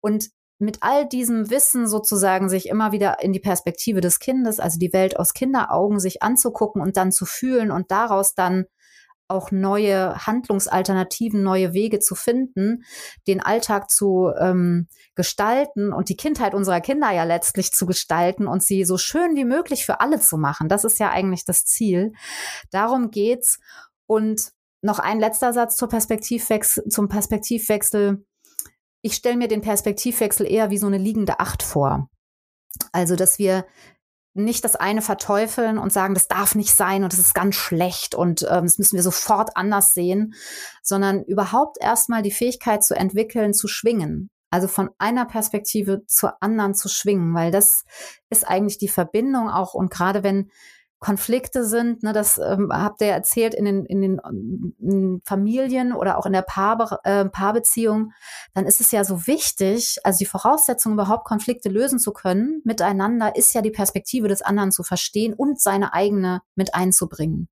Und mit all diesem Wissen sozusagen sich immer wieder in die Perspektive des Kindes, also die Welt aus Kinderaugen sich anzugucken und dann zu fühlen und daraus dann auch neue Handlungsalternativen, neue Wege zu finden, den Alltag zu ähm, gestalten und die Kindheit unserer Kinder ja letztlich zu gestalten und sie so schön wie möglich für alle zu machen. Das ist ja eigentlich das Ziel. Darum geht's. Und noch ein letzter Satz zur Perspektivwechsel, zum Perspektivwechsel. Ich stelle mir den Perspektivwechsel eher wie so eine liegende Acht vor. Also, dass wir nicht das eine verteufeln und sagen, das darf nicht sein und das ist ganz schlecht und ähm, das müssen wir sofort anders sehen, sondern überhaupt erstmal die Fähigkeit zu entwickeln, zu schwingen. Also von einer Perspektive zur anderen zu schwingen, weil das ist eigentlich die Verbindung auch und gerade wenn Konflikte sind, ne, das ähm, habt ihr erzählt in den, in den in Familien oder auch in der Paar, äh, Paarbeziehung, dann ist es ja so wichtig, also die Voraussetzung überhaupt Konflikte lösen zu können miteinander, ist ja die Perspektive des anderen zu verstehen und seine eigene mit einzubringen.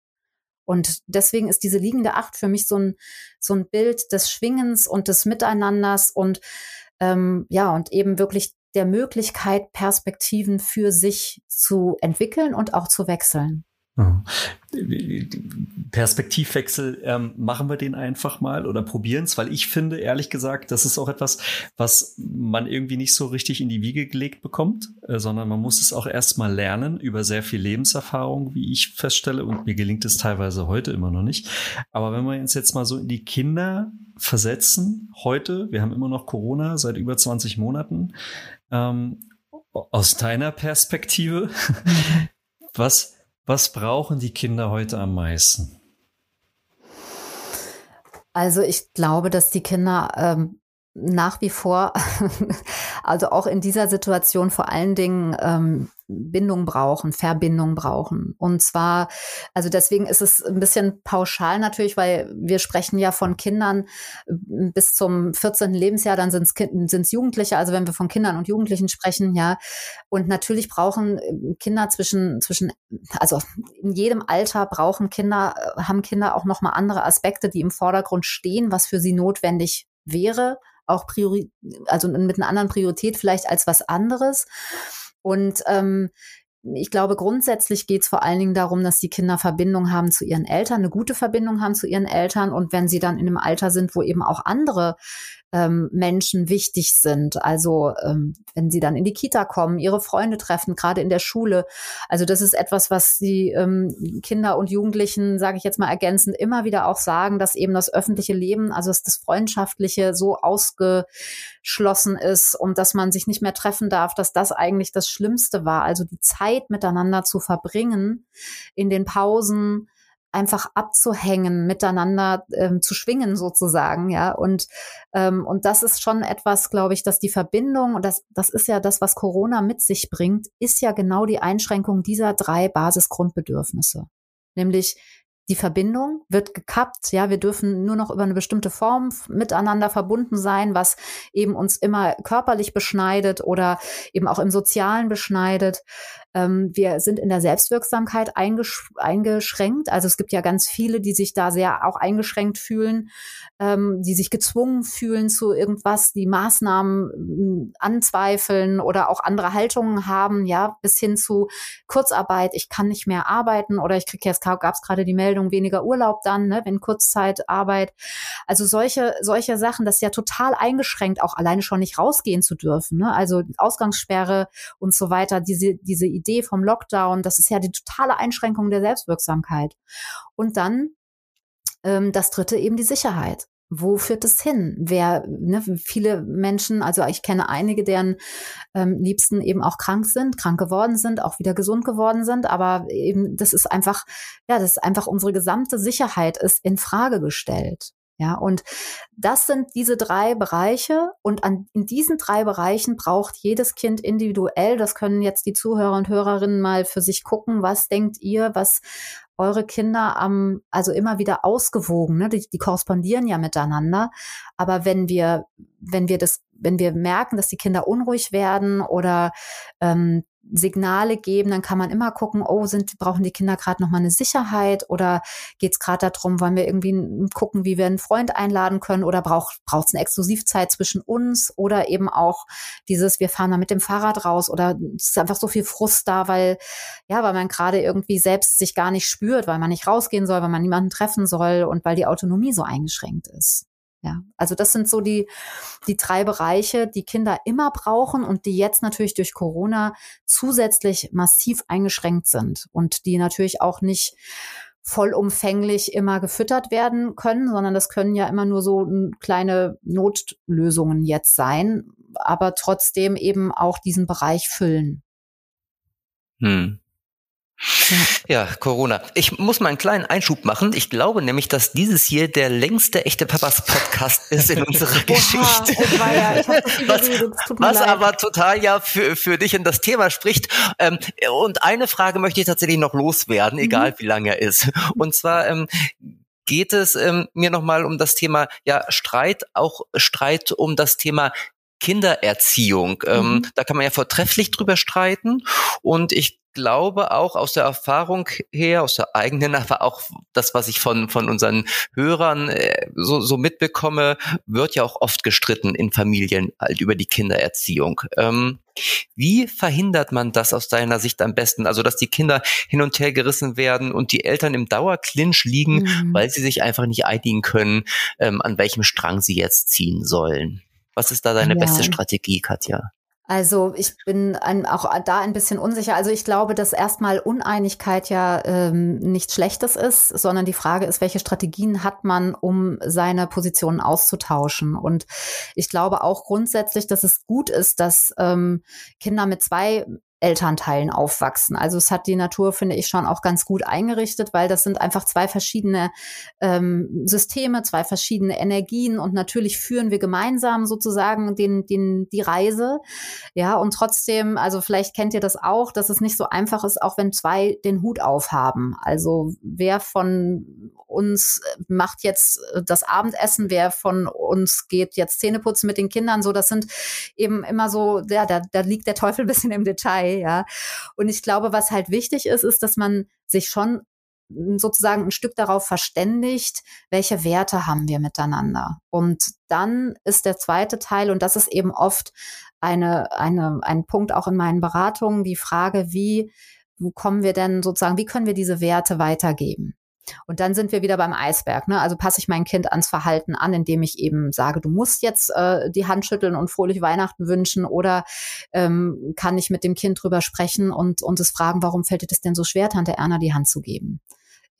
Und deswegen ist diese liegende Acht für mich so ein, so ein Bild des Schwingens und des Miteinanders und ähm, ja, und eben wirklich der Möglichkeit, Perspektiven für sich zu entwickeln und auch zu wechseln. Perspektivwechsel, ähm, machen wir den einfach mal oder probieren es, weil ich finde, ehrlich gesagt, das ist auch etwas, was man irgendwie nicht so richtig in die Wiege gelegt bekommt, äh, sondern man muss es auch erstmal lernen über sehr viel Lebenserfahrung, wie ich feststelle, und mir gelingt es teilweise heute immer noch nicht. Aber wenn wir uns jetzt mal so in die Kinder versetzen, heute, wir haben immer noch Corona seit über 20 Monaten, ähm, aus deiner Perspektive, was, was brauchen die Kinder heute am meisten? Also ich glaube, dass die Kinder ähm, nach wie vor, also auch in dieser Situation vor allen Dingen ähm, Bindung brauchen, Verbindung brauchen. Und zwar, also deswegen ist es ein bisschen pauschal natürlich, weil wir sprechen ja von Kindern äh, bis zum 14. Lebensjahr, dann sind es Jugendliche, also wenn wir von Kindern und Jugendlichen sprechen, ja. Und natürlich brauchen äh, Kinder zwischen, zwischen, also in jedem Alter brauchen Kinder, äh, haben Kinder auch nochmal andere Aspekte, die im Vordergrund stehen, was für sie notwendig wäre, auch priori also mit einer anderen Priorität vielleicht als was anderes. Und ähm, ich glaube, grundsätzlich geht es vor allen Dingen darum, dass die Kinder Verbindung haben zu ihren Eltern, eine gute Verbindung haben zu ihren Eltern. Und wenn sie dann in einem Alter sind, wo eben auch andere ähm, Menschen wichtig sind. Also ähm, wenn sie dann in die Kita kommen, ihre Freunde treffen, gerade in der Schule. Also das ist etwas, was die ähm, Kinder und Jugendlichen, sage ich jetzt mal ergänzend, immer wieder auch sagen, dass eben das öffentliche Leben, also das Freundschaftliche so ausgeschlossen ist und dass man sich nicht mehr treffen darf, dass das eigentlich das Schlimmste war. Also die Zeit miteinander zu verbringen in den Pausen, einfach abzuhängen, miteinander ähm, zu schwingen sozusagen, ja. Und ähm, und das ist schon etwas, glaube ich, dass die Verbindung und das das ist ja das, was Corona mit sich bringt, ist ja genau die Einschränkung dieser drei Basisgrundbedürfnisse, nämlich die Verbindung wird gekappt. Ja, wir dürfen nur noch über eine bestimmte Form miteinander verbunden sein, was eben uns immer körperlich beschneidet oder eben auch im Sozialen beschneidet. Ähm, wir sind in der Selbstwirksamkeit eingesch eingeschränkt. Also es gibt ja ganz viele, die sich da sehr auch eingeschränkt fühlen, ähm, die sich gezwungen fühlen zu irgendwas, die Maßnahmen äh, anzweifeln oder auch andere Haltungen haben, ja, bis hin zu Kurzarbeit. Ich kann nicht mehr arbeiten oder ich kriege jetzt gab es gerade die Meldung Meldung weniger Urlaub dann, ne, wenn Kurzzeitarbeit. Also solche, solche Sachen, das ist ja total eingeschränkt, auch alleine schon nicht rausgehen zu dürfen. Ne? Also Ausgangssperre und so weiter, diese, diese Idee vom Lockdown, das ist ja die totale Einschränkung der Selbstwirksamkeit. Und dann ähm, das dritte eben die Sicherheit wo führt es hin? Wer, ne, viele Menschen, also ich kenne einige, deren ähm, Liebsten eben auch krank sind, krank geworden sind, auch wieder gesund geworden sind, aber eben das ist einfach, ja, das ist einfach unsere gesamte Sicherheit ist in Frage gestellt. Ja, und das sind diese drei Bereiche und an, in diesen drei Bereichen braucht jedes Kind individuell, das können jetzt die Zuhörer und Hörerinnen mal für sich gucken, was denkt ihr, was eure Kinder am, also immer wieder ausgewogen, ne? die, die korrespondieren ja miteinander. Aber wenn wir, wenn wir das, wenn wir merken, dass die Kinder unruhig werden oder ähm, Signale geben, dann kann man immer gucken, oh, sind, brauchen die Kinder gerade nochmal eine Sicherheit oder geht es gerade darum, wollen wir irgendwie gucken, wie wir einen Freund einladen können oder braucht es eine Exklusivzeit zwischen uns oder eben auch dieses, wir fahren mal mit dem Fahrrad raus oder es ist einfach so viel Frust da, weil, ja, weil man gerade irgendwie selbst sich gar nicht spürt, weil man nicht rausgehen soll, weil man niemanden treffen soll und weil die Autonomie so eingeschränkt ist. Ja, also das sind so die, die drei Bereiche, die Kinder immer brauchen und die jetzt natürlich durch Corona zusätzlich massiv eingeschränkt sind und die natürlich auch nicht vollumfänglich immer gefüttert werden können, sondern das können ja immer nur so kleine Notlösungen jetzt sein, aber trotzdem eben auch diesen Bereich füllen. Hm. Ja, Corona. Ich muss mal einen kleinen Einschub machen. Ich glaube nämlich, dass dieses hier der längste echte Papas Podcast ist in unserer Geschichte. Oh ja, was, was aber total ja für, für dich in das Thema spricht. Ähm, und eine Frage möchte ich tatsächlich noch loswerden, egal mhm. wie lang er ist. Und zwar ähm, geht es ähm, mir nochmal um das Thema ja Streit, auch Streit um das Thema Kindererziehung. Ähm, mhm. da kann man ja vortrefflich drüber streiten. Und ich glaube auch aus der Erfahrung her, aus der eigenen, aber auch das, was ich von, von unseren Hörern äh, so, so mitbekomme, wird ja auch oft gestritten in Familien halt über die Kindererziehung. Ähm, wie verhindert man das aus deiner Sicht am besten? Also, dass die Kinder hin und her gerissen werden und die Eltern im Dauerclinch liegen, mhm. weil sie sich einfach nicht einigen können, ähm, an welchem Strang sie jetzt ziehen sollen. Was ist da deine ja. beste Strategie, Katja? Also ich bin ein, auch da ein bisschen unsicher. Also ich glaube, dass erstmal Uneinigkeit ja ähm, nichts Schlechtes ist, sondern die Frage ist, welche Strategien hat man, um seine Positionen auszutauschen. Und ich glaube auch grundsätzlich, dass es gut ist, dass ähm, Kinder mit zwei Elternteilen aufwachsen. Also es hat die Natur, finde ich, schon auch ganz gut eingerichtet, weil das sind einfach zwei verschiedene ähm, Systeme, zwei verschiedene Energien und natürlich führen wir gemeinsam sozusagen den, den, die Reise. Ja, und trotzdem, also vielleicht kennt ihr das auch, dass es nicht so einfach ist, auch wenn zwei den Hut aufhaben. Also wer von uns macht jetzt das Abendessen, wer von uns geht jetzt Zähneputzen mit den Kindern, so das sind eben immer so, ja, da, da liegt der Teufel ein bisschen im Detail ja. Und ich glaube, was halt wichtig ist, ist, dass man sich schon sozusagen ein Stück darauf verständigt, welche Werte haben wir miteinander. Und dann ist der zweite Teil, und das ist eben oft eine, eine, ein Punkt auch in meinen Beratungen, die Frage, wie, kommen wir denn sozusagen, wie können wir diese Werte weitergeben? Und dann sind wir wieder beim Eisberg. Ne? Also passe ich mein Kind ans Verhalten an, indem ich eben sage, du musst jetzt äh, die Hand schütteln und fröhlich Weihnachten wünschen oder ähm, kann ich mit dem Kind drüber sprechen und, und es fragen, warum fällt dir das denn so schwer, Tante Erna die Hand zu geben?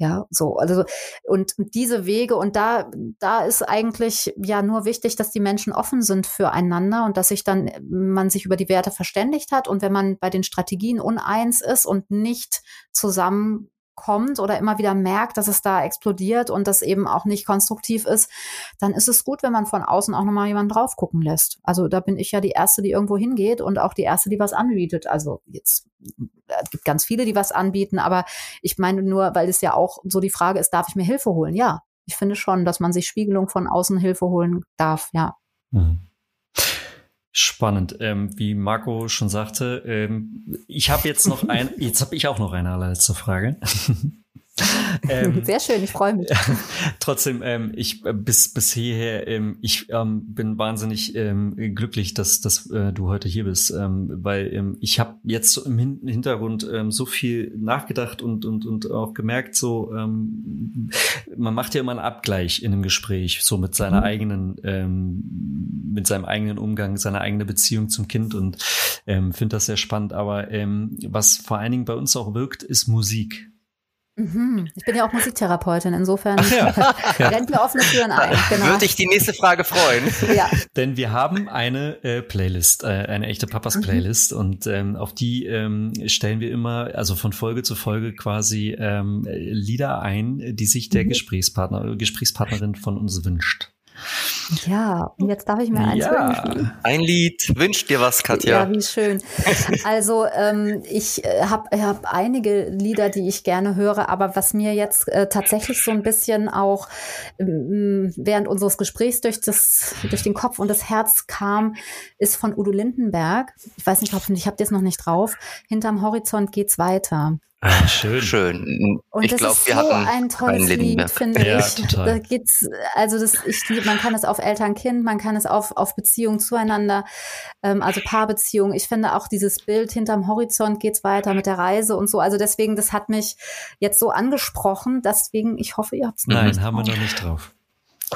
Ja, so, also, und diese Wege, und da, da ist eigentlich ja nur wichtig, dass die Menschen offen sind füreinander und dass sich dann, man sich über die Werte verständigt hat und wenn man bei den Strategien uneins ist und nicht zusammen kommt oder immer wieder merkt, dass es da explodiert und das eben auch nicht konstruktiv ist, dann ist es gut, wenn man von außen auch nochmal jemanden drauf gucken lässt. Also da bin ich ja die Erste, die irgendwo hingeht und auch die Erste, die was anbietet. Also jetzt es gibt ganz viele, die was anbieten, aber ich meine nur, weil es ja auch so die Frage ist, darf ich mir Hilfe holen? Ja, ich finde schon, dass man sich Spiegelung von außen Hilfe holen darf, ja. Mhm. Spannend. Ähm, wie Marco schon sagte, ähm, ich habe jetzt noch ein, jetzt habe ich auch noch eine allerletzte Frage. ähm, Sehr schön, ich freue mich. trotzdem, ähm, ich äh, bis bis hierher, ähm, ich ähm, bin wahnsinnig ähm, glücklich, dass dass äh, du heute hier bist, ähm, weil ähm, ich habe jetzt im Hin Hintergrund ähm, so viel nachgedacht und und und auch gemerkt, so ähm, man macht ja immer einen Abgleich in einem Gespräch, so mit seiner mhm. eigenen ähm, mit seinem eigenen Umgang, seiner eigenen Beziehung zum Kind und ähm, finde das sehr spannend. Aber ähm, was vor allen Dingen bei uns auch wirkt, ist Musik. Mhm. Ich bin ja auch Musiktherapeutin, insofern ja. rennt mir offene Türen ein. Genau. Würde ich die nächste Frage freuen. Ja. Denn wir haben eine äh, Playlist, äh, eine echte Papas mhm. Playlist mhm. und ähm, auf die ähm, stellen wir immer, also von Folge zu Folge quasi ähm, Lieder ein, die sich der mhm. Gesprächspartner, Gesprächspartnerin von uns wünscht. Ja, und jetzt darf ich mir eins ja. wünschen. Ein Lied. Wünsch dir was, Katja. Ja, wie schön. Also ähm, ich äh, habe hab einige Lieder, die ich gerne höre, aber was mir jetzt äh, tatsächlich so ein bisschen auch ähm, während unseres Gesprächs durch, das, durch den Kopf und das Herz kam, ist von Udo Lindenberg. Ich weiß nicht, ob ich habe das noch nicht drauf. Hinterm Horizont geht's weiter. Ah, schön. Schön. Und ich glaube, wir so hatten ein tolles Lied, finde ja, ich. Total. Da geht's, also das, ich, man kann es auf Eltern-Kind, man kann es auf, auf Beziehungen zueinander, ähm, also Paarbeziehungen. Ich finde auch dieses Bild hinterm Horizont geht's weiter mit der Reise und so. Also deswegen, das hat mich jetzt so angesprochen. Deswegen, ich hoffe, ihr habt's noch Nein, nicht haben drauf. wir noch nicht drauf.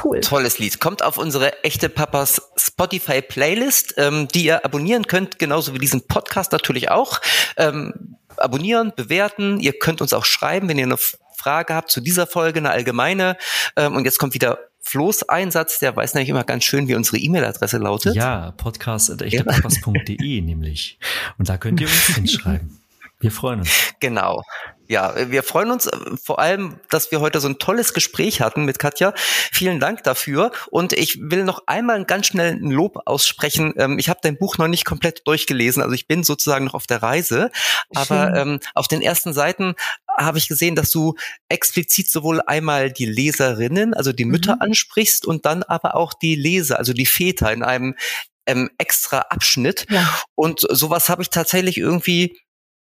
Cool. Tolles Lied. Kommt auf unsere echte Papas Spotify Playlist, ähm, die ihr abonnieren könnt, genauso wie diesen Podcast natürlich auch. Ähm, abonnieren, bewerten. Ihr könnt uns auch schreiben, wenn ihr eine Frage habt zu dieser Folge, eine allgemeine. Ähm, und jetzt kommt wieder Flo's Einsatz, der weiß nämlich immer ganz schön, wie unsere E-Mail-Adresse lautet. Ja, podcast.echtepapas.de nämlich. Und da könnt ihr uns hinschreiben. Wir freuen uns. Genau. Ja, wir freuen uns äh, vor allem, dass wir heute so ein tolles Gespräch hatten mit Katja. Vielen Dank dafür. Und ich will noch einmal ganz schnell ein Lob aussprechen. Ähm, ich habe dein Buch noch nicht komplett durchgelesen, also ich bin sozusagen noch auf der Reise. Aber ähm, auf den ersten Seiten habe ich gesehen, dass du explizit sowohl einmal die Leserinnen, also die Mütter mhm. ansprichst und dann aber auch die Leser, also die Väter in einem ähm, extra Abschnitt. Ja. Und sowas habe ich tatsächlich irgendwie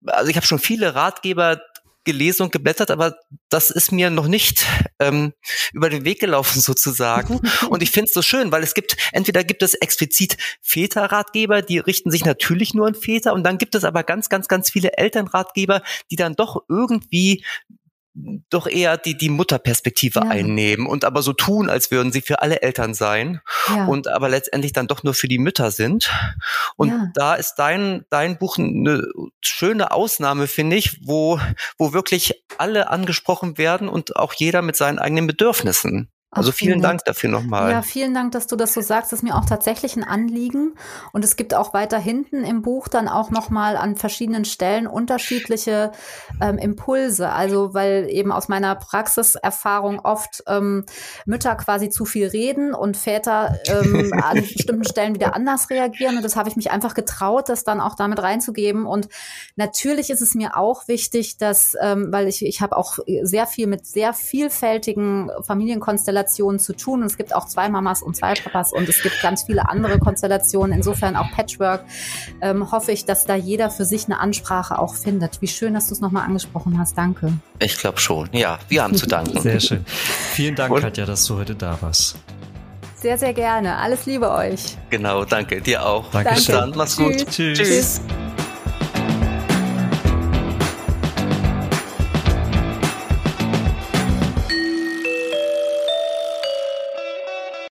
also ich habe schon viele Ratgeber gelesen und geblättert, aber das ist mir noch nicht ähm, über den Weg gelaufen sozusagen. Und ich finde es so schön, weil es gibt, entweder gibt es explizit Väterratgeber, die richten sich natürlich nur an Väter, und dann gibt es aber ganz, ganz, ganz viele Elternratgeber, die dann doch irgendwie doch eher die, die Mutterperspektive ja. einnehmen und aber so tun, als würden sie für alle Eltern sein ja. und aber letztendlich dann doch nur für die Mütter sind. Und ja. da ist dein, dein Buch eine schöne Ausnahme, finde ich, wo, wo wirklich alle angesprochen werden und auch jeder mit seinen eigenen Bedürfnissen. Also vielen Dank. Dank dafür nochmal. Ja, vielen Dank, dass du das so sagst. Das ist mir auch tatsächlich ein Anliegen. Und es gibt auch weiter hinten im Buch dann auch nochmal an verschiedenen Stellen unterschiedliche ähm, Impulse. Also weil eben aus meiner Praxiserfahrung oft ähm, Mütter quasi zu viel reden und Väter ähm, an bestimmten Stellen wieder anders reagieren. Und das habe ich mich einfach getraut, das dann auch damit reinzugeben. Und natürlich ist es mir auch wichtig, dass, ähm, weil ich, ich habe auch sehr viel mit sehr vielfältigen Familienkonstellationen Konstellationen zu tun. Und es gibt auch zwei Mamas und zwei Papas und es gibt ganz viele andere Konstellationen, insofern auch Patchwork. Ähm, hoffe ich, dass da jeder für sich eine Ansprache auch findet. Wie schön, dass du es nochmal angesprochen hast. Danke. Ich glaube schon. Ja, wir haben zu danken. Sehr schön. Vielen Dank, und? Katja, dass du heute da warst. Sehr, sehr gerne. Alles Liebe euch. Genau, danke. Dir auch. Danke. Bis dann. Mach's gut. Tschüss. Tschüss. Tschüss.